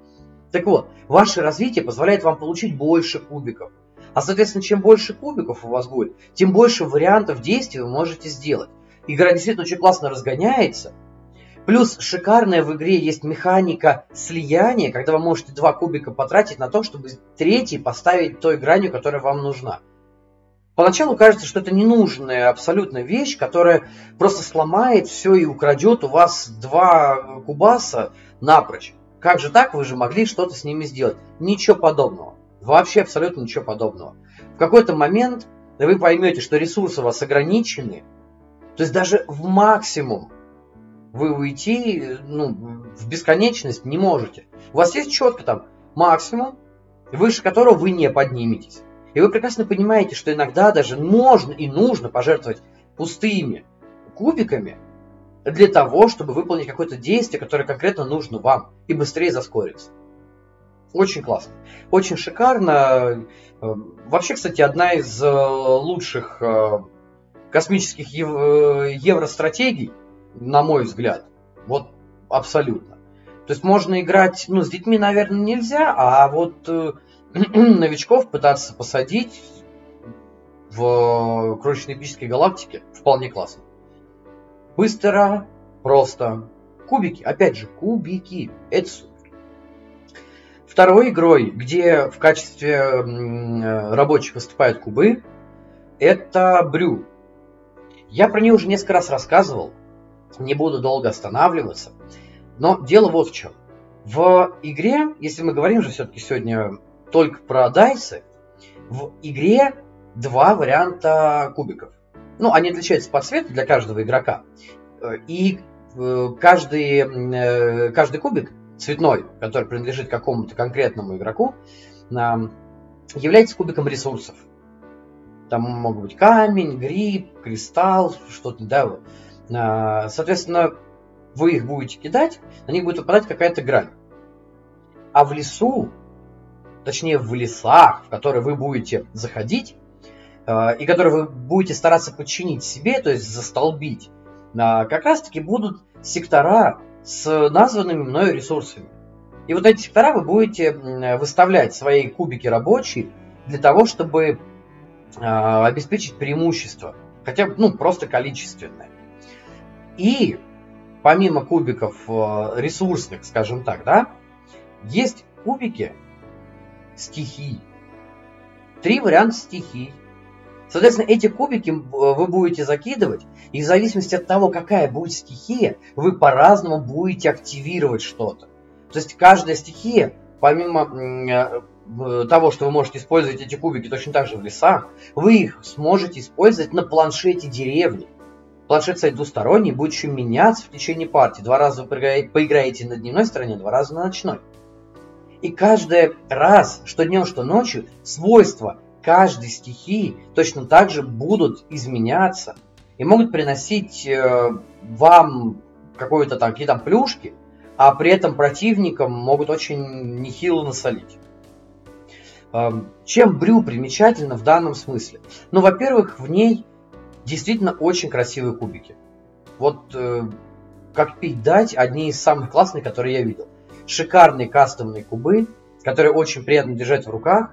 Так вот, ваше развитие позволяет вам получить больше кубиков. А, соответственно, чем больше кубиков у вас будет, тем больше вариантов действий вы можете сделать. Игра действительно очень классно разгоняется, Плюс шикарная в игре есть механика слияния, когда вы можете два кубика потратить на то, чтобы третий поставить той гранью, которая вам нужна. Поначалу кажется, что это ненужная абсолютно вещь, которая просто сломает все и украдет у вас два кубаса напрочь. Как же так? Вы же могли что-то с ними сделать. Ничего подобного. Вообще абсолютно ничего подобного. В какой-то момент вы поймете, что ресурсы у вас ограничены. То есть даже в максимум вы уйти ну, в бесконечность не можете. У вас есть четко там максимум, выше которого вы не подниметесь. И вы прекрасно понимаете, что иногда даже можно и нужно пожертвовать пустыми кубиками для того, чтобы выполнить какое-то действие, которое конкретно нужно вам, и быстрее заскориться. Очень классно. Очень шикарно. Вообще, кстати, одна из э, лучших э, космических э, евростратегий на мой взгляд. Вот абсолютно. То есть можно играть, ну, с детьми, наверное, нельзя, а вот э, [clears throat] новичков пытаться посадить в крошечной эпической галактике вполне классно. Быстро, просто. Кубики, опять же, кубики. Это. Второй игрой, где в качестве э, рабочих выступают кубы, это Брю. Я про нее уже несколько раз рассказывал не буду долго останавливаться. Но дело вот в чем. В игре, если мы говорим же все-таки сегодня только про дайсы, в игре два варианта кубиков. Ну, они отличаются по цвету для каждого игрока. И э, каждый, э, каждый кубик цветной, который принадлежит какому-то конкретному игроку, является кубиком ресурсов. Там могут быть камень, гриб, кристалл, что-то, да. А, соответственно, вы их будете кидать, на них будет выпадать какая-то грань. А в лесу, точнее в лесах, в которые вы будете заходить, а, и которые вы будете стараться подчинить себе, то есть застолбить, а, как раз-таки будут сектора с названными мною ресурсами. И вот эти сектора вы будете выставлять свои кубики рабочие для того, чтобы а, обеспечить преимущество. Хотя бы, ну, просто количественное. И помимо кубиков э, ресурсных, скажем так, да, есть кубики стихий. Три варианта стихий. Соответственно, эти кубики вы будете закидывать, и в зависимости от того, какая будет стихия, вы по-разному будете активировать что-то. То есть каждая стихия, помимо э, того, что вы можете использовать эти кубики точно так же в лесах, вы их сможете использовать на планшете деревни. Планшет, кстати, двусторонний, будет еще меняться в течение партии. Два раза вы поиграете на дневной стороне, два раза на ночной. И каждый раз, что днем, что ночью, свойства каждой стихии точно так же будут изменяться и могут приносить э, вам какие-то там, какие там плюшки, а при этом противникам могут очень нехило насолить. Чем Брю примечательно в данном смысле? Ну, во-первых, в ней действительно очень красивые кубики. Вот э, как пить дать, одни из самых классных, которые я видел. Шикарные кастомные кубы, которые очень приятно держать в руках.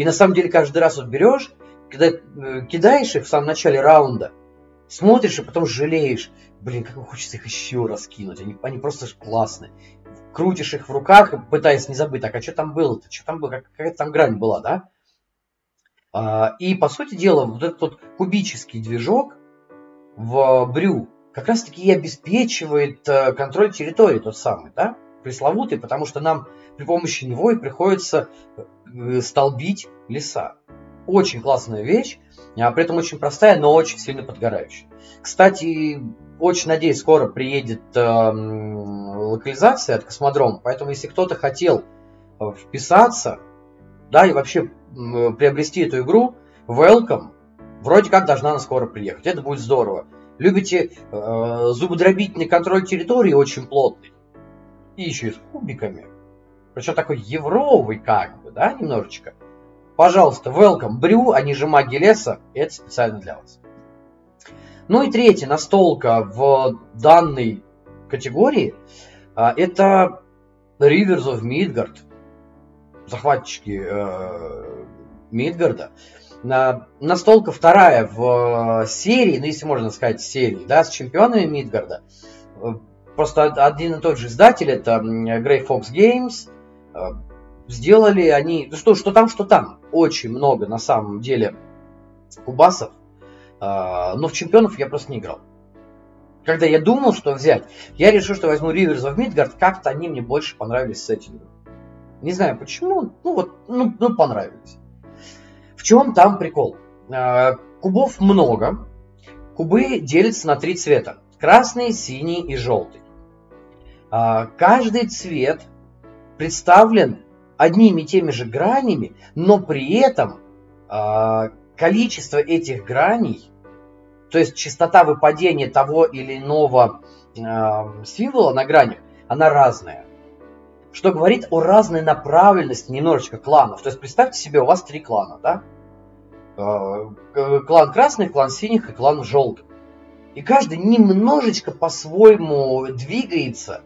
И на самом деле каждый раз вот берешь, когда э, кидаешь их в самом начале раунда, смотришь и потом жалеешь. Блин, как хочется их еще раз кинуть. Они, они просто классные крутишь их в руках, пытаясь не забыть, так, а что там было-то, что там было, какая-то там грань была, да? А, и, по сути дела, вот этот вот кубический движок в брю как раз-таки и обеспечивает э, контроль территории тот самый, да, пресловутый, потому что нам при помощи него и приходится э, столбить леса. Очень классная вещь, а при этом очень простая, но очень сильно подгорающая. Кстати, очень надеюсь, скоро приедет э, локализация от космодрома, поэтому если кто-то хотел э, вписаться, да, и вообще э, приобрести эту игру, welcome, вроде как должна она скоро приехать, это будет здорово. Любите э, зубодробительный контроль территории очень плотный, и еще и с кубиками, причем такой евровый как бы, да, немножечко. Пожалуйста, welcome, брю, они же маги леса, это специально для вас. Ну и третья настолка в данной категории а, это Rivers of Midgard, захватчики э, Мидгарда. Настолка вторая в серии, ну если можно сказать серии, да, с чемпионами Мидгарда. Просто один и тот же издатель, это Grey Fox Games, э, сделали они, ну что, что там, что там, очень много на самом деле кубасов, а, но в чемпионов я просто не играл. Когда я думал, что взять, я решил, что возьму Rivers of Midgard, как-то они мне больше понравились сеттингом. Не знаю почему, ну вот, ну, ну понравились. В чем там прикол? А, кубов много. Кубы делятся на три цвета. Красный, синий и желтый. А, каждый цвет представлен одними и теми же гранями, но при этом количество этих граней, то есть частота выпадения того или иного э, символа на гранях, она разная. Что говорит о разной направленности немножечко кланов. То есть представьте себе, у вас три клана, да? Э, клан красных, клан синих и клан желтых. И каждый немножечко по-своему двигается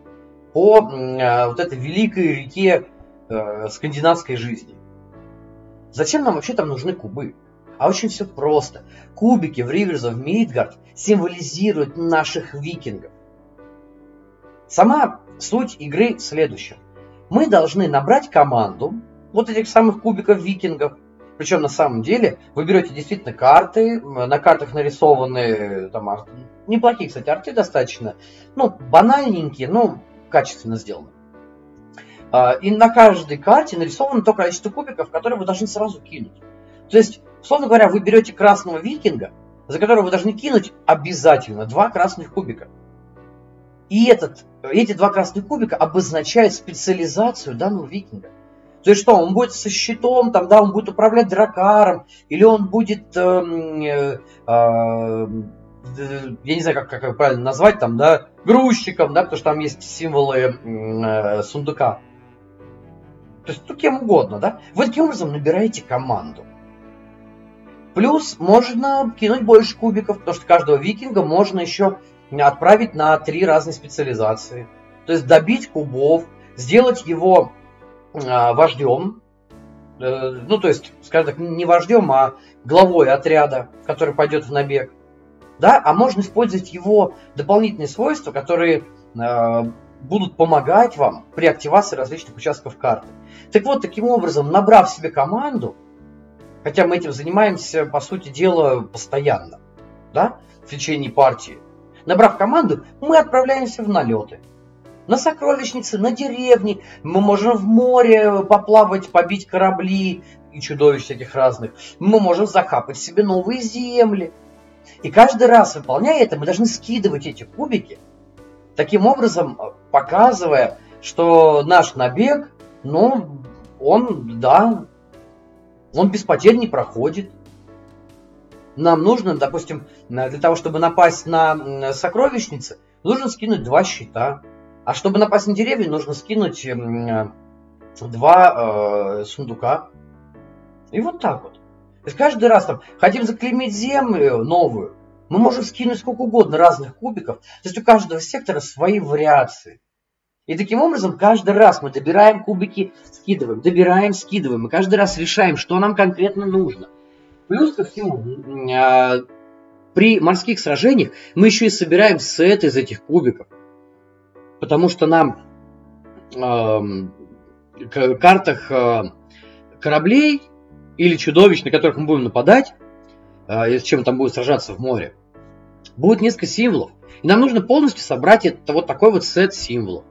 по э, вот этой великой реке э, скандинавской жизни. Зачем нам вообще там нужны кубы? А очень все просто. Кубики в Rivers of Midgard символизируют наших викингов. Сама суть игры в следующем. Мы должны набрать команду вот этих самых кубиков викингов. Причем на самом деле вы берете действительно карты, на картах нарисованы там, неплохие, кстати, арты достаточно, ну, банальненькие, но качественно сделаны. А, и на каждой карте нарисовано то количество кубиков, которые вы должны сразу кинуть. То есть Условно говоря, вы берете красного викинга, за которого вы должны кинуть обязательно два красных кубика. И этот, эти два красных кубика обозначают специализацию данного викинга. То есть что, он будет со щитом, там, да, он будет управлять дракаром, или он будет, эм, э, э, я не знаю, как, как правильно назвать, там, да, грузчиком, да, потому что там есть символы э, сундука. То есть, ну, кем угодно, да. Вы таким образом набираете команду. Плюс можно кинуть больше кубиков, потому что каждого викинга можно еще отправить на три разные специализации. То есть добить кубов, сделать его э, вождем, э, ну то есть, скажем так, не вождем, а главой отряда, который пойдет в набег. Да, а можно использовать его дополнительные свойства, которые э, будут помогать вам при активации различных участков карты. Так вот, таким образом, набрав себе команду, хотя мы этим занимаемся, по сути дела, постоянно, да, в течение партии, набрав команду, мы отправляемся в налеты. На сокровищницы, на деревни, мы можем в море поплавать, побить корабли и чудовищ всяких разных. Мы можем захапать себе новые земли. И каждый раз, выполняя это, мы должны скидывать эти кубики, таким образом показывая, что наш набег, ну, он, да, он без потерь не проходит. Нам нужно, допустим, для того, чтобы напасть на сокровищницы, нужно скинуть два щита. А чтобы напасть на деревья, нужно скинуть два э, сундука. И вот так вот. То есть каждый раз там хотим заклеймить землю новую, мы можем скинуть сколько угодно разных кубиков. То есть у каждого сектора свои вариации. И таким образом каждый раз мы добираем кубики, скидываем, добираем, скидываем. Мы каждый раз решаем, что нам конкретно нужно. Плюс ко всему, а, при морских сражениях мы еще и собираем сет из этих кубиков. Потому что нам в картах а, кораблей или чудовищ, на которых мы будем нападать, а, с чем там будет сражаться в море, будет несколько символов. И нам нужно полностью собрать это, вот такой вот сет символов.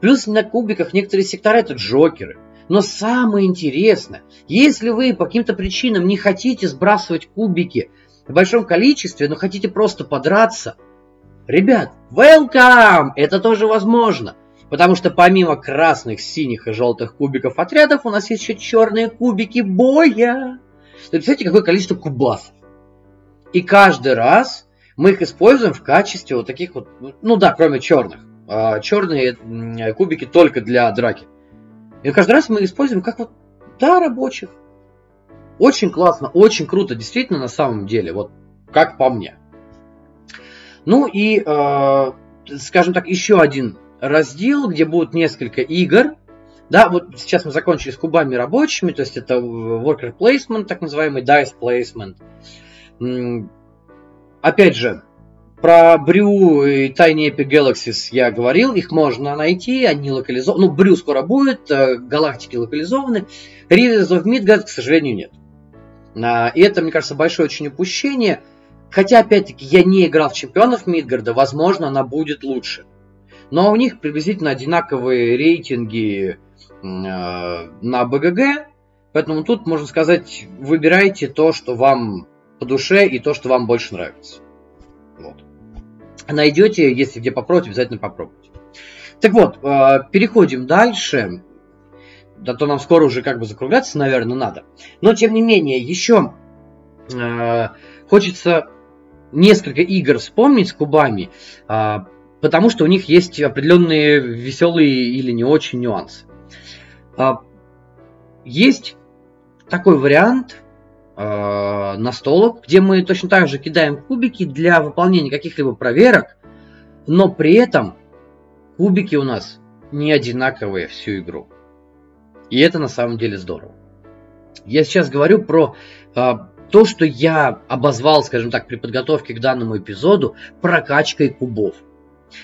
Плюс на кубиках некоторые сектора это джокеры. Но самое интересное, если вы по каким-то причинам не хотите сбрасывать кубики в большом количестве, но хотите просто подраться, ребят, welcome! Это тоже возможно. Потому что помимо красных, синих и желтых кубиков отрядов, у нас есть еще черные кубики боя. Представляете, какое количество кубасов. И каждый раз мы их используем в качестве вот таких вот, ну да, кроме черных. А, черные кубики только для драки. И каждый раз мы используем как вот, да, рабочих. Очень классно, очень круто, действительно, на самом деле, вот как по мне. Ну и, э, скажем так, еще один раздел, где будут несколько игр. Да, вот сейчас мы закончили с кубами рабочими, то есть это worker placement, так называемый dice placement. Опять же, про Брю и Tiny Epic Galaxies я говорил, их можно найти, они локализованы. Ну, Брю скоро будет, э, галактики локализованы. Rivers of Midgard, к сожалению, нет. А, и это, мне кажется, большое очень упущение. Хотя, опять-таки, я не играл в чемпионов Мидгарда, возможно, она будет лучше. Но у них приблизительно одинаковые рейтинги э, на БГГ, поэтому тут, можно сказать, выбирайте то, что вам по душе и то, что вам больше нравится. Вот найдете, если где попробовать, обязательно попробуйте. Так вот, э, переходим дальше. Да то нам скоро уже как бы закругляться, наверное, надо. Но, тем не менее, еще э, хочется несколько игр вспомнить с кубами, э, потому что у них есть определенные веселые или не очень нюансы. Есть такой вариант, э, настолок, где мы точно так же кидаем кубики для выполнения каких-либо проверок, но при этом кубики у нас не одинаковые всю игру. И это на самом деле здорово. Я сейчас говорю про э, то, что я обозвал, скажем так, при подготовке к данному эпизоду прокачкой кубов.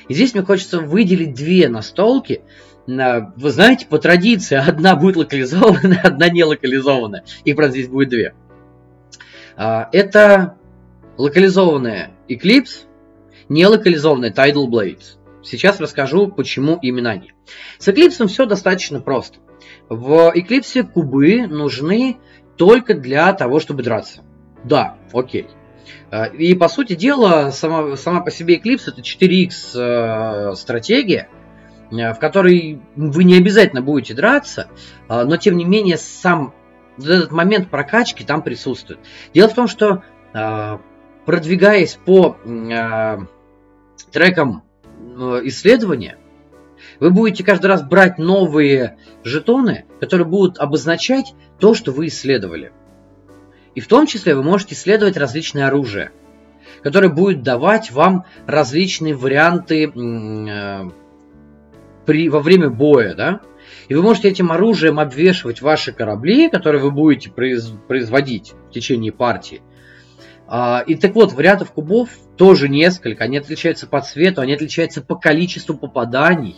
И здесь мне хочется выделить две настолки. Вы знаете, по традиции [laughs] одна будет локализованная, [laughs] одна не локализованная. И, правда, здесь будет две. А, это локализованная Eclipse, не локализованная Tidal Blades. Сейчас расскажу, почему именно они. С Eclipse все достаточно просто. В Eclipse кубы нужны только для того, чтобы драться. Да, окей. И, по сути дела, сама, сама по себе Eclipse это 4X стратегия, в которой вы не обязательно будете драться, но, тем не менее, сам этот момент прокачки там присутствует. Дело в том, что продвигаясь по трекам исследования, вы будете каждый раз брать новые жетоны, которые будут обозначать то, что вы исследовали. И в том числе вы можете исследовать различные оружия, которое будет давать вам различные варианты э, при, во время боя, да? И вы можете этим оружием обвешивать ваши корабли, которые вы будете произ, производить в течение партии. А, и так вот, вариантов кубов тоже несколько. Они отличаются по цвету, они отличаются по количеству попаданий.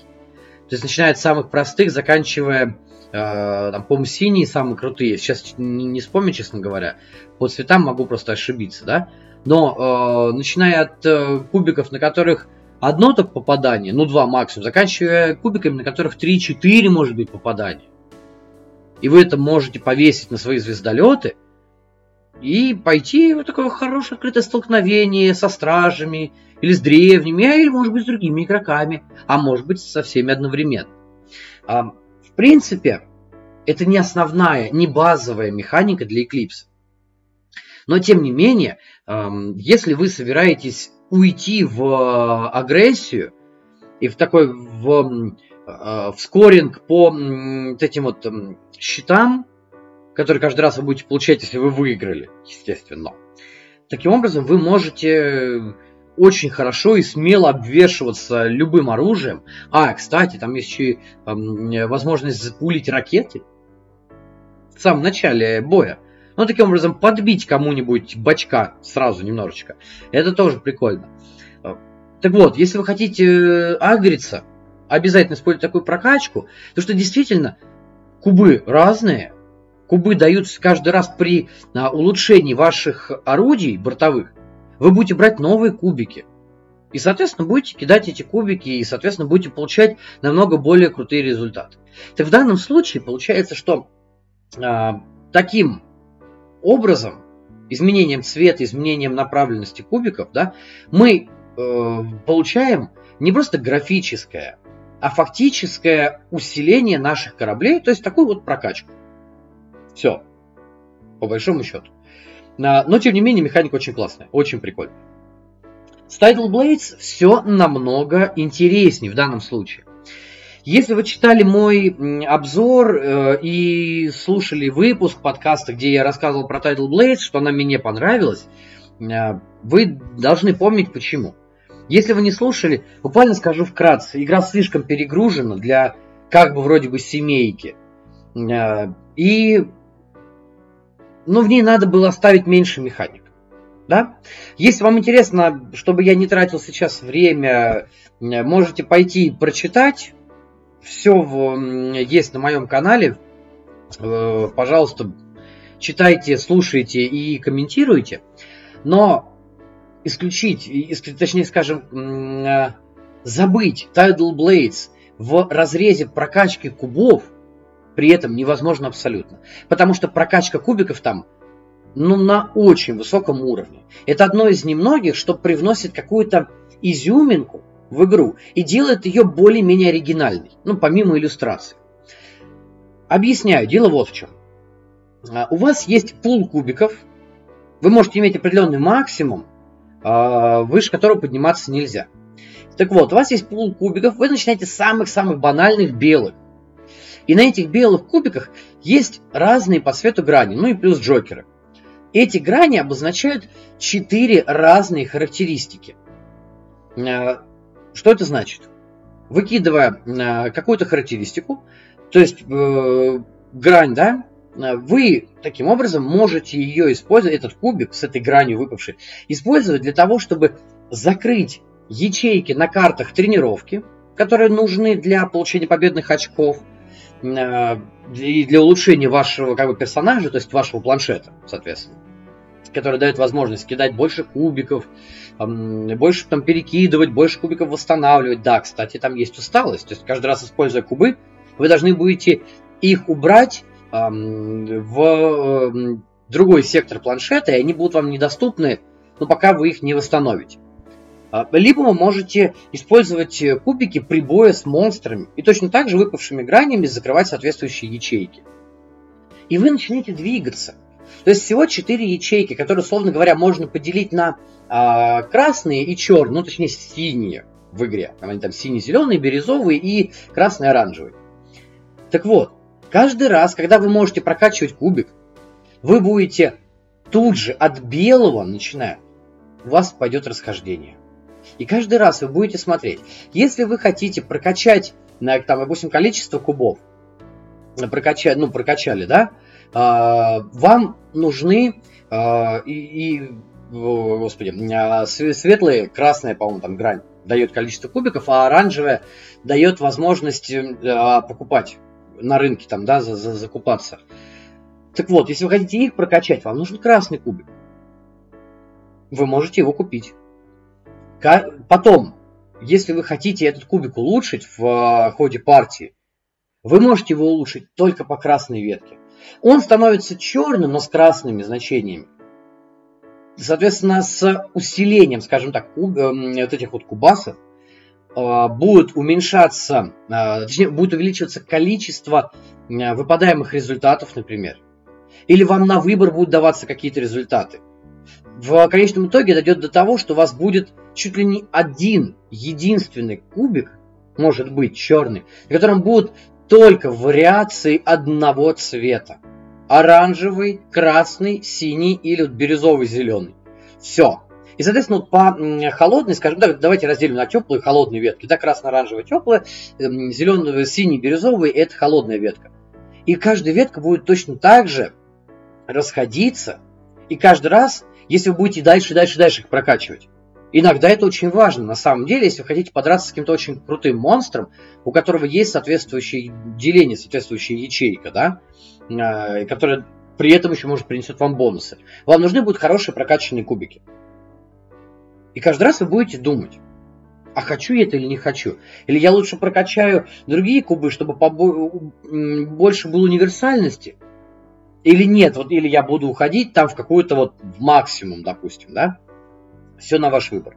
То есть начиная от самых простых, заканчивая, там, по-моему, синие самые крутые. Сейчас не, вспомню, честно говоря. По цветам могу просто ошибиться, да. Но э, начиная от э, кубиков, на которых одно только попадание, ну два максимум, заканчивая кубиками, на которых 3-4 может быть попадания. И вы это можете повесить на свои звездолеты и пойти в такое хорошее открытое столкновение со стражами, или с древними, а или, может быть, с другими игроками, а может быть, со всеми одновременно. В принципе, это не основная, не базовая механика для Eclipse. Но, тем не менее, если вы собираетесь уйти в агрессию и в такой в, в скоринг по этим вот счетам, которые каждый раз вы будете получать, если вы выиграли, естественно. Таким образом, вы можете очень хорошо и смело обвешиваться любым оружием. А, кстати, там есть еще и э, возможность запулить ракеты в самом начале боя. Ну, таким образом, подбить кому-нибудь бачка сразу немножечко. Это тоже прикольно. Так вот, если вы хотите э, агриться, обязательно используйте такую прокачку, потому что действительно кубы разные, кубы даются каждый раз при улучшении ваших орудий бортовых, вы будете брать новые кубики. И, соответственно, будете кидать эти кубики и, соответственно, будете получать намного более крутые результаты. Так в данном случае получается, что э, таким образом, изменением цвета, изменением направленности кубиков, да, мы э, получаем не просто графическое, а фактическое усиление наших кораблей, то есть такую вот прокачку. Все. По большому счету. Но, тем не менее, механика очень классная, очень прикольная. С Tidal Blades все намного интереснее в данном случае. Если вы читали мой обзор э, и слушали выпуск подкаста, где я рассказывал про Tidal Blades, что она мне понравилась, э, вы должны помнить почему. Если вы не слушали, буквально скажу вкратце. Игра слишком перегружена для как бы вроде бы семейки. Э, и но в ней надо было оставить меньше механик. Да? Если вам интересно, чтобы я не тратил сейчас время, можете пойти прочитать. Все в, есть на моем канале. Э, пожалуйста, читайте, слушайте и комментируйте. Но исключить, точнее скажем, э, забыть Tidal Blades в разрезе прокачки кубов при этом невозможно абсолютно. Потому что прокачка кубиков там ну, на очень высоком уровне. Это одно из немногих, что привносит какую-то изюминку в игру и делает ее более-менее оригинальной, ну, помимо иллюстрации. Объясняю, дело вот в чем. А, у вас есть пул кубиков, вы можете иметь определенный максимум, а, выше которого подниматься нельзя. Так вот, у вас есть пул кубиков, вы начинаете с самых-самых банальных белых. И на этих белых кубиках есть разные по цвету грани, ну и плюс джокеры. Эти грани обозначают четыре разные характеристики. Э, что это значит? Выкидывая э, какую-то характеристику, то есть э, грань, да, вы таким образом можете ее использовать, этот кубик с этой гранью выпавшей, использовать для того, чтобы закрыть ячейки на картах тренировки, которые нужны для получения победных очков, и для улучшения вашего как бы, персонажа, то есть вашего планшета, соответственно, который дает возможность кидать больше кубиков, больше там перекидывать, больше кубиков восстанавливать. Да, кстати, там есть усталость. То есть каждый раз используя кубы, вы должны будете их убрать в другой сектор планшета, и они будут вам недоступны но пока вы их не восстановите. А, либо вы можете использовать э, кубики прибоя с монстрами и точно так же выпавшими гранями закрывать соответствующие ячейки. И вы начнете двигаться. То есть всего 4 ячейки, которые, условно говоря, можно поделить на а, красные и черные, ну точнее синие в игре. Они там синий-зеленый, бирюзовый и красный-оранжевый. Так вот, каждый раз, когда вы можете прокачивать кубик, вы будете тут же от белого, начиная, у вас пойдет расхождение. И каждый раз вы будете смотреть, если вы хотите прокачать, там, допустим, количество кубов, прокачать, ну, прокачали, да, а, вам нужны а, и, и господи, а, светлые, красная, по-моему, там грань дает количество кубиков, а оранжевая дает возможность покупать на рынке, там, да, за, за, закупаться. Так вот, если вы хотите их прокачать, вам нужен красный кубик. Вы можете его купить. Потом, если вы хотите этот кубик улучшить в а, ходе партии, вы можете его улучшить только по красной ветке. Он становится черным, но с красными значениями. Соответственно, с усилением, скажем так, куб, э, вот этих вот кубасов, э, будет уменьшаться, э, точнее, будет увеличиваться количество э, выпадаемых результатов, например. Или вам на выбор будут даваться какие-то результаты в конечном итоге дойдет до того, что у вас будет чуть ли не один единственный кубик, может быть черный, в котором будут только вариации одного цвета. Оранжевый, красный, синий или бирюзовый, зеленый. Все. И, соответственно, вот по холодной, скажем так, давайте разделим на теплые и холодные ветки. Да, красно-оранжевая теплая, зеленый, синий, бирюзовый – это холодная ветка. И каждая ветка будет точно так же расходиться, и каждый раз если вы будете дальше, дальше, дальше их прокачивать. Иногда это очень важно, на самом деле, если вы хотите подраться с каким-то очень крутым монстром, у которого есть соответствующее деление, соответствующая ячейка, да, э, которая при этом еще может принесет вам бонусы. Вам нужны будут хорошие прокачанные кубики. И каждый раз вы будете думать, а хочу я это или не хочу. Или я лучше прокачаю другие кубы, чтобы больше было универсальности. Или нет, вот или я буду уходить там в какую-то вот в максимум, допустим, да? Все на ваш выбор.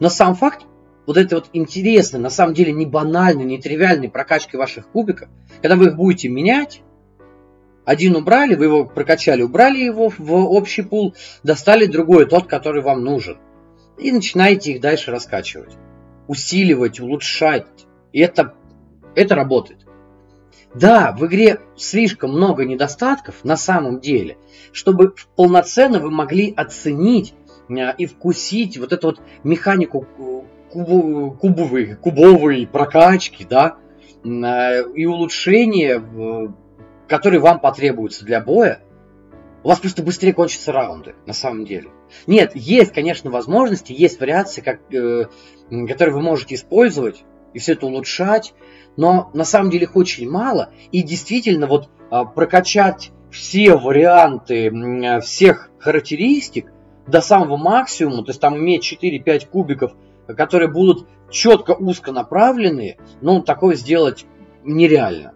Но сам факт вот этой вот интересной, на самом деле не банальной, не тривиальной прокачки ваших кубиков, когда вы их будете менять, один убрали, вы его прокачали, убрали его в общий пул, достали другой, тот, который вам нужен. И начинаете их дальше раскачивать. Усиливать, улучшать. И это, это работает. Да, в игре слишком много недостатков на самом деле, чтобы полноценно вы могли оценить и вкусить вот эту вот механику кубу, кубовой, кубовой прокачки, да, э, и улучшения, которые вам потребуются для боя, у вас просто быстрее кончатся раунды, на самом деле. Нет, есть, конечно, возможности, есть вариации, как, э, которые вы можете использовать и все это улучшать, но на самом деле их очень мало, и действительно вот а, прокачать все варианты всех характеристик до самого максимума, то есть там иметь 4-5 кубиков, которые будут четко узко направленные, но такое сделать нереально.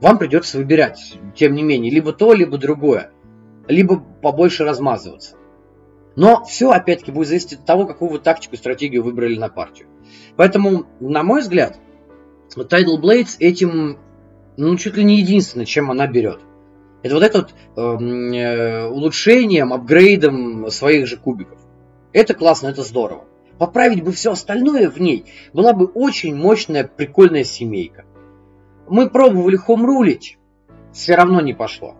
Вам придется выбирать, тем не менее, либо то, либо другое, либо побольше размазываться. Но все, опять-таки, будет зависеть от того, какую вы тактику стратегию выбрали на партию. Поэтому, на мой взгляд, Tidal Blades этим, ну, чуть ли не единственное, чем она берет. Это вот это вот эм, э, улучшением, апгрейдом своих же кубиков. Это классно, это здорово. Поправить бы все остальное в ней, была бы очень мощная, прикольная семейка. Мы пробовали хомрулить, все равно не пошло.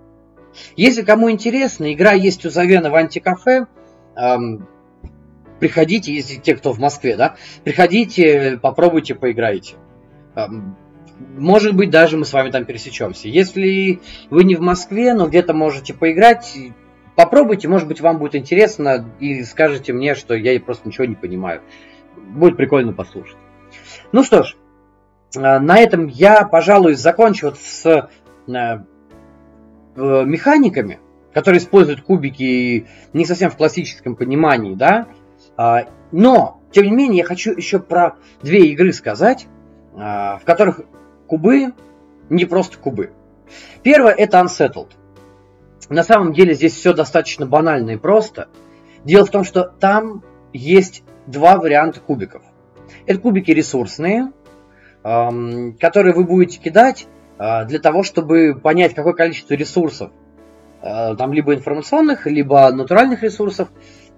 Если кому интересно, игра есть у Завена в антикафе. Эм, приходите, если те, кто в Москве, да, приходите, попробуйте, поиграйте. Может быть, даже мы с вами там пересечемся. Если вы не в Москве, но где-то можете поиграть, попробуйте, может быть, вам будет интересно, и скажете мне, что я просто ничего не понимаю. Будет прикольно послушать. Ну что ж, а, на этом я, пожалуй, закончу вот с э, э, механиками, которые используют кубики не совсем в классическом понимании, да. А, но, тем не менее, я хочу еще про две игры сказать, а, в которых кубы не просто кубы. Первое это Unsettled. На самом деле здесь все достаточно банально и просто. Дело в том, что там есть два варианта кубиков. Это кубики ресурсные, которые вы будете кидать а, для того, чтобы понять, какое количество ресурсов, а, там либо информационных, либо натуральных ресурсов,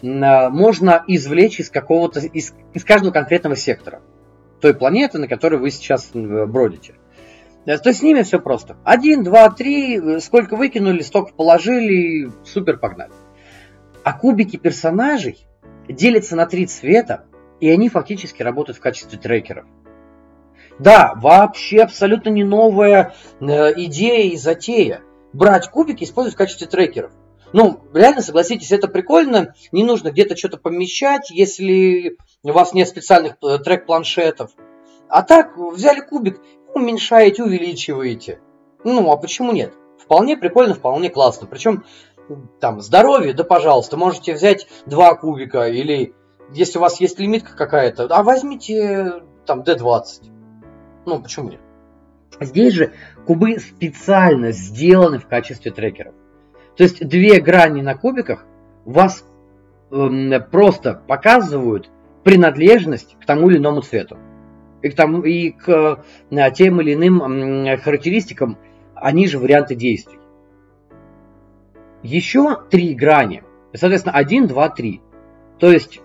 а, можно извлечь из какого-то, из, из каждого конкретного сектора той планеты, на которой вы сейчас бродите. Э, то есть с ними все просто. Один, два, три, э, сколько выкинули, столько положили, супер, погнали. А кубики персонажей делятся на три цвета, и они фактически работают в качестве трекеров. Да, вообще абсолютно не новая э, идея и затея. Брать кубики и использовать в качестве трекеров. Ну, реально, согласитесь, это прикольно. Не нужно где-то что-то помещать, если у вас нет специальных э, трек-планшетов. А так, взяли кубик, уменьшаете, увеличиваете. Ну, а почему нет? Вполне прикольно, вполне классно. Причем, там, здоровье, да пожалуйста, можете взять два кубика или если у вас есть лимитка какая-то, а возьмите там D20. Ну, почему нет? Здесь же кубы специально сделаны в качестве трекеров. То есть две грани на кубиках вас э, просто показывают принадлежность к тому или иному цвету. И к, тому, и к э, тем или иным характеристикам, они же варианты действий. Еще три грани. Соответственно, 1, 2, 3. То есть,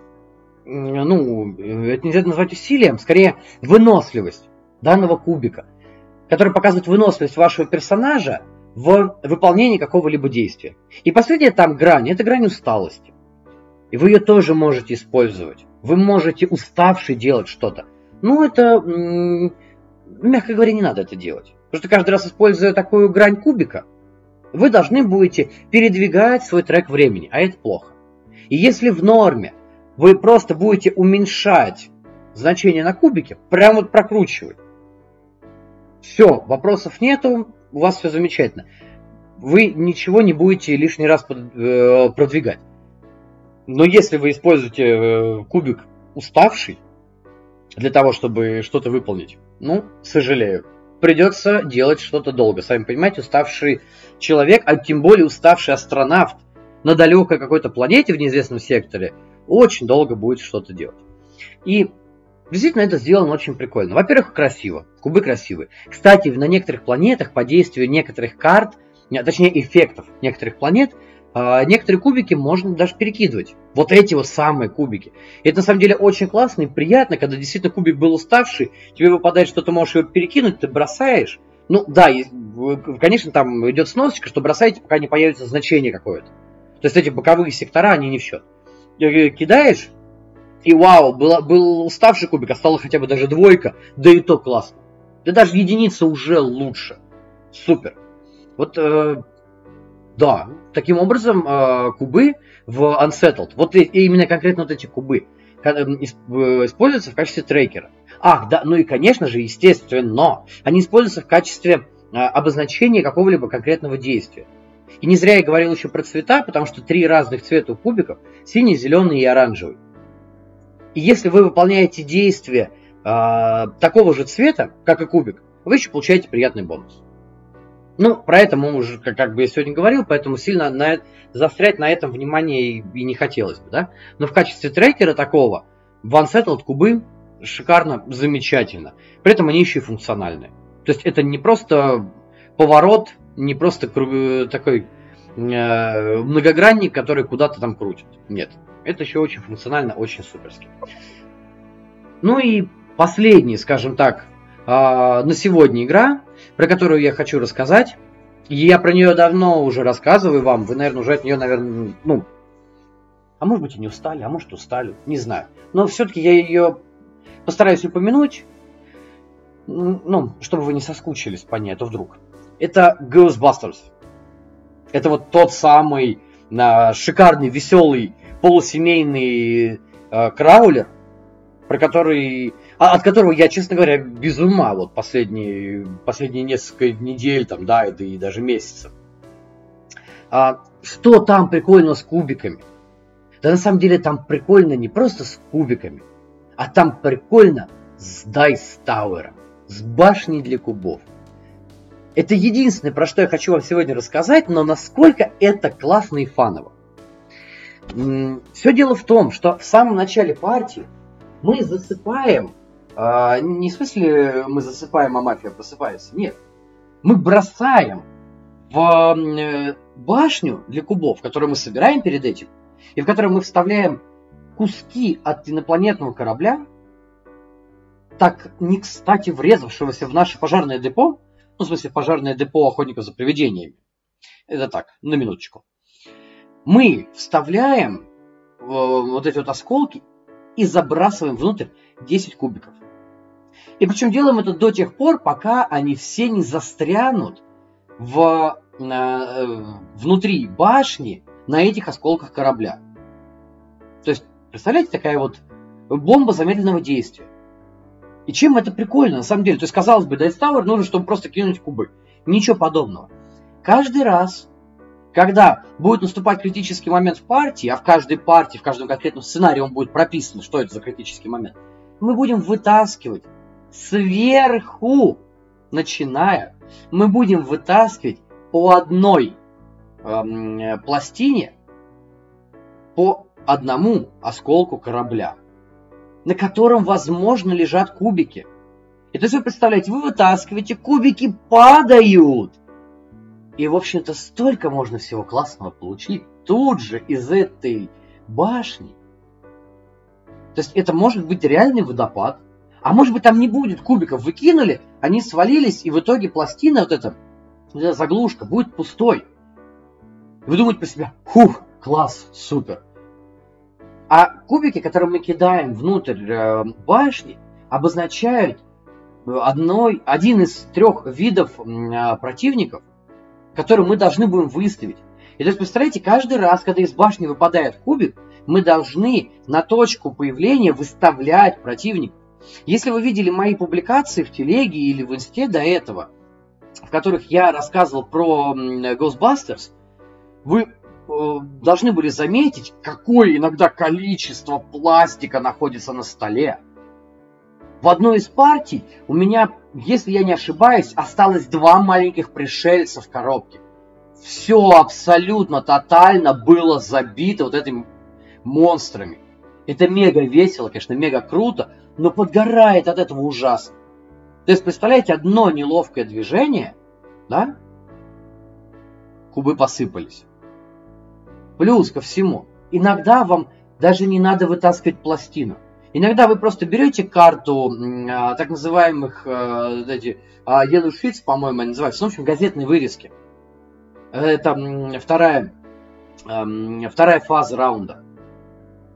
ну, это нельзя назвать усилием, скорее выносливость данного кубика, который показывает выносливость вашего персонажа в выполнении какого-либо действия. И последняя там грань, это грань усталости. И вы ее тоже можете использовать. Вы можете уставший делать что-то. Ну, это, мягко говоря, не надо это делать. Потому что каждый раз, используя такую грань кубика, вы должны будете передвигать свой трек времени, а это плохо. И если в норме вы просто будете уменьшать значение на кубике, прямо вот прокручивать, все, вопросов нету, у вас все замечательно. Вы ничего не будете лишний раз э, продвигать. Но если вы используете э, кубик уставший для того, чтобы что-то выполнить, ну, сожалею, придется делать что-то долго. Сами понимаете, уставший человек, а тем более уставший астронавт на далекой какой-то планете в неизвестном секторе, очень долго будет что-то делать. И Действительно, это сделано очень прикольно. Во-первых, красиво. Кубы красивые. Кстати, на некоторых планетах по действию некоторых карт, точнее эффектов некоторых планет, а, некоторые кубики можно даже перекидывать. Вот эти вот самые кубики. И это на самом деле очень классно и приятно, когда действительно кубик был уставший, тебе выпадает, что ты можешь его перекинуть, ты бросаешь. Ну да, конечно, там идет сносочка, что бросаете, пока не появится значение какое-то. То есть эти боковые сектора, они не в счет. Кидаешь, и вау, была, был уставший кубик, а стала хотя бы даже двойка, да и то классно. Да даже единица уже лучше. Супер. Вот, э, да, таким образом э, кубы в Unsettled, вот и, именно конкретно вот эти кубы, э, используются в качестве трекера. Ах, да, ну и конечно же, естественно, они используются в качестве э, обозначения какого-либо конкретного действия. И не зря я говорил еще про цвета, потому что три разных цвета у кубиков, синий, зеленый и оранжевый. И если вы выполняете действие э, такого же цвета, как и кубик, вы еще получаете приятный бонус. Ну, про это мы уже, как, как бы я сегодня говорил, поэтому сильно на, заострять на этом внимание и, и не хотелось бы, да? Но в качестве трекера такого, One Settled кубы шикарно, замечательно. При этом они еще и функциональные. То есть это не просто поворот, не просто такой э, многогранник, который куда-то там крутит. Нет. Это еще очень функционально, очень суперски. Ну и последний, скажем так, на сегодня игра, про которую я хочу рассказать. Я про нее давно уже рассказываю вам. Вы, наверное, уже от нее, наверное, ну, а может быть и не устали, а может устали, не знаю. Но все-таки я ее постараюсь упомянуть, ну, чтобы вы не соскучились по ней, а то вдруг. Это Ghostbusters. Это вот тот самый на шикарный, веселый полусемейный э, краулер, про который, а, от которого я, честно говоря, без ума вот последние, последние несколько недель, там, да, это и даже месяцев. А, что там прикольно с кубиками? Да на самом деле там прикольно не просто с кубиками, а там прикольно с Dice Tower, с башней для кубов. Это единственное, про что я хочу вам сегодня рассказать, но насколько это классно и фаново. Все дело в том, что в самом начале партии мы засыпаем, э, не в смысле мы засыпаем, а мафия просыпается, нет. Мы бросаем в э, башню для кубов, которую мы собираем перед этим, и в которую мы вставляем куски от инопланетного корабля, так не кстати врезавшегося в наше пожарное депо, ну, в смысле, пожарное депо охотников за привидениями. Это так, на минуточку. Мы вставляем э, вот эти вот осколки и забрасываем внутрь 10 кубиков. И причем делаем это до тех пор, пока они все не застрянут в, э, внутри башни на этих осколках корабля. То есть, представляете, такая вот бомба замедленного действия. И чем это прикольно, на самом деле? То есть, казалось бы, Death Tower нужно, чтобы просто кинуть кубы. Ничего подобного. Каждый раз, когда будет наступать критический момент в партии, а в каждой партии, в каждом конкретном сценарии он будет прописан, что это за критический момент, мы будем вытаскивать сверху, начиная, мы будем вытаскивать по одной э, пластине, по одному осколку корабля на котором, возможно, лежат кубики. И то есть вы представляете, вы вытаскиваете, кубики падают. И, в общем-то, столько можно всего классного получить тут же из этой башни. То есть это может быть реальный водопад. А может быть там не будет кубиков. Вы кинули, они свалились, и в итоге пластина вот эта, вот эта заглушка будет пустой. И вы думаете про себя, хух, класс, супер. А кубики, которые мы кидаем внутрь э, башни, обозначают одной, один из трех видов э, противников, которые мы должны будем выставить. И то есть, представляете, каждый раз, когда из башни выпадает кубик, мы должны на точку появления выставлять противника. Если вы видели мои публикации в телеге или в инсте до этого, в которых я рассказывал про Ghostbusters, вы Э, должны были заметить, какое иногда количество пластика находится на столе. В одной из партий у меня, если я не ошибаюсь, осталось два маленьких пришельца в коробке. Все абсолютно, тотально было забито вот этими монстрами. Это мега весело, конечно, мега круто, но подгорает от этого ужасно. То есть, представляете, одно неловкое движение, да? Кубы посыпались. Плюс ко всему, иногда вам даже не надо вытаскивать пластину. Иногда вы просто берете карту а, так называемых а, эти, а, по-моему, они называются, ну, в общем, газетные вырезки. Это вторая, а, вторая фаза раунда.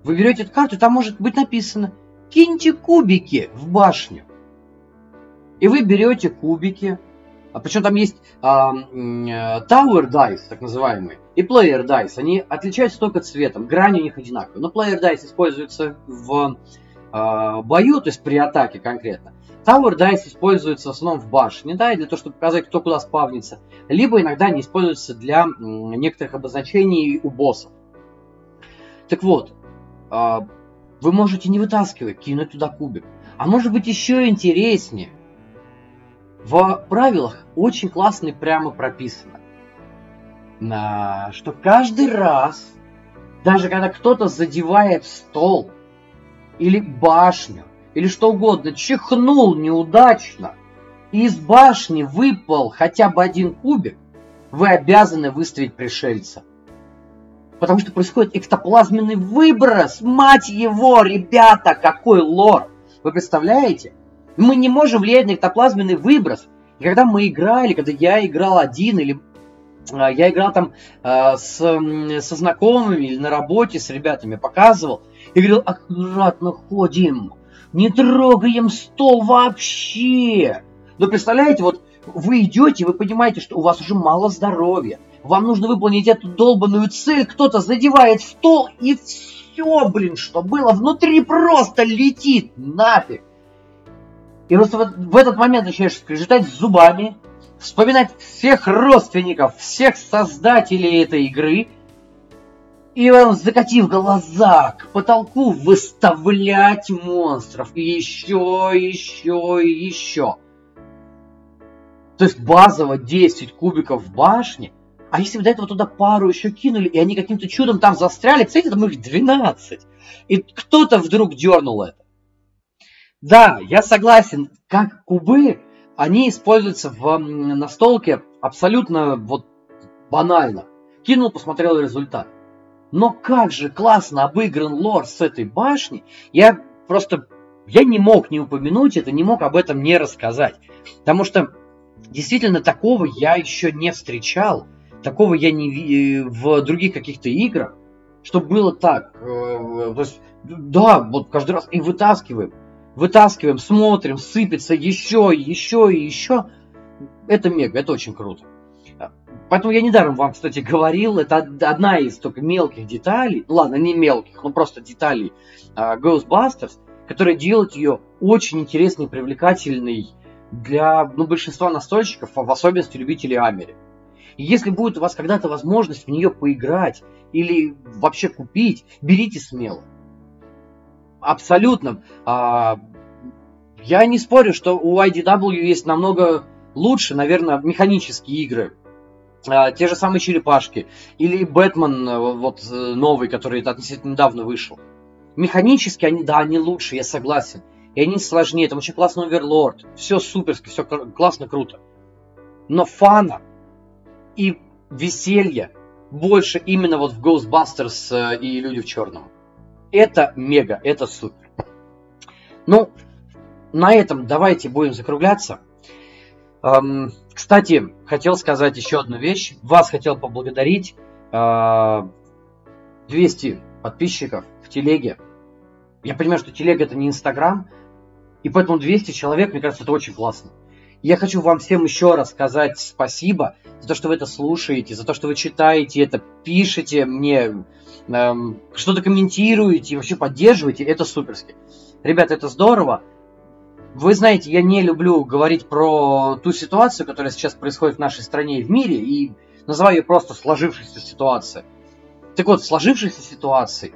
Вы берете эту карту, там может быть написано «Киньте кубики в башню». И вы берете кубики, а причем там есть а, Tower Dice, так называемые, и Player Dice. Они отличаются только цветом, грани у них одинаковые. Но Player Dice используется в а, бою, то есть при атаке конкретно. Tower Dice используется в основном в башне, да, для того, чтобы показать, кто куда спавнится. Либо иногда они используются для некоторых обозначений у боссов. Так вот, а, вы можете не вытаскивать, кинуть туда кубик. А может быть еще интереснее – в правилах очень классно и прямо прописано, что каждый раз, даже когда кто-то задевает стол или башню, или что угодно, чихнул неудачно, и из башни выпал хотя бы один кубик, вы обязаны выставить пришельца. Потому что происходит эктоплазменный выброс. Мать его, ребята, какой лор! Вы представляете? Мы не можем влиять на эктоплазменный выброс. И когда мы играли, когда я играл один или а, я играл там э, с, со знакомыми или на работе с ребятами, показывал и говорил, аккуратно ходим, не трогаем стол вообще. Но представляете, вот вы идете, вы понимаете, что у вас уже мало здоровья, вам нужно выполнить эту долбанную цель, кто-то задевает стол и все, блин, что было внутри просто летит нафиг. И просто вот в этот момент начинаешь скрежетать зубами, вспоминать всех родственников, всех создателей этой игры, и вам, закатив глаза к потолку, выставлять монстров. И еще, еще, еще. То есть базово 10 кубиков в башне А если бы до этого туда пару еще кинули, и они каким-то чудом там застряли, кстати, там их 12. И кто-то вдруг дернул это. Да, я согласен, как кубы, они используются в настолке абсолютно вот банально. Кинул, посмотрел результат. Но как же классно обыгран лор с этой башни. Я просто, я не мог не упомянуть это, не мог об этом не рассказать. Потому что действительно такого я еще не встречал. Такого я не в других каких-то играх. Чтобы было так. Э, то есть, да, вот каждый раз и вытаскиваем. Вытаскиваем, смотрим, сыпется еще, еще и еще. Это мега, это очень круто. Поэтому я недаром вам, кстати, говорил, это одна из только мелких деталей, ладно, не мелких, но просто деталей uh, Ghostbusters, которая делает ее очень интересной и привлекательной для ну, большинства настольщиков, а в особенности любителей Амери. И если будет у вас когда-то возможность в нее поиграть или вообще купить, берите смело. Абсолютно. А, я не спорю, что у IDW есть намного лучше, наверное, механические игры, а, те же самые черепашки. Или Бэтмен, э, вот э, новый, который относительно недавно вышел. Механически они, да, они лучше, я согласен. И они сложнее, там очень классный оверлорд. Все суперски, все классно, круто. Но фана и веселья больше именно вот в Ghostbusters э, и Люди в черном. Это мега, это супер. Ну, на этом давайте будем закругляться. Эм, кстати, хотел сказать еще одну вещь. Вас хотел поблагодарить. 200 а, подписчиков в телеге. Я понимаю, что телега это не Инстаграм, и поэтому 200 человек, мне кажется, это очень классно. Я хочу вам всем еще раз сказать спасибо за то, что вы это слушаете, за то, что вы читаете это, пишете мне, эм, что-то комментируете, вообще поддерживаете. Это суперски. Ребята, это здорово. Вы знаете, я не люблю говорить про ту ситуацию, которая сейчас происходит в нашей стране и в мире, и называю ее просто сложившейся ситуацией. Так вот, сложившейся ситуацией,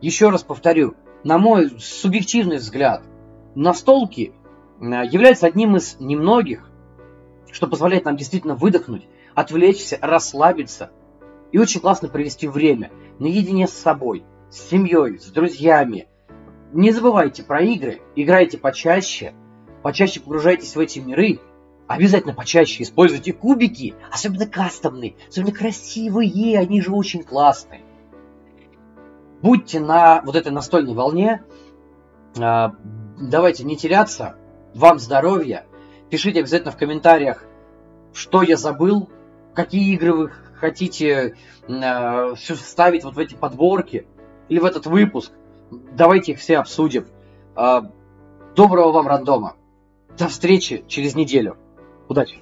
еще раз повторю, на мой субъективный взгляд, настолки э, являются одним из немногих, что позволяет нам действительно выдохнуть, отвлечься, расслабиться и очень классно провести время наедине с собой, с семьей, с друзьями, не забывайте про игры, играйте почаще, почаще погружайтесь в эти миры, обязательно почаще используйте кубики, особенно кастомные, особенно красивые, они же очень классные. Будьте на вот этой настольной волне, а, давайте не теряться, вам здоровья, пишите обязательно в комментариях, что я забыл, какие игры вы хотите э, вставить вот в эти подборки или в этот выпуск. Давайте их все обсудим. А, доброго вам рандома. До встречи через неделю. Удачи!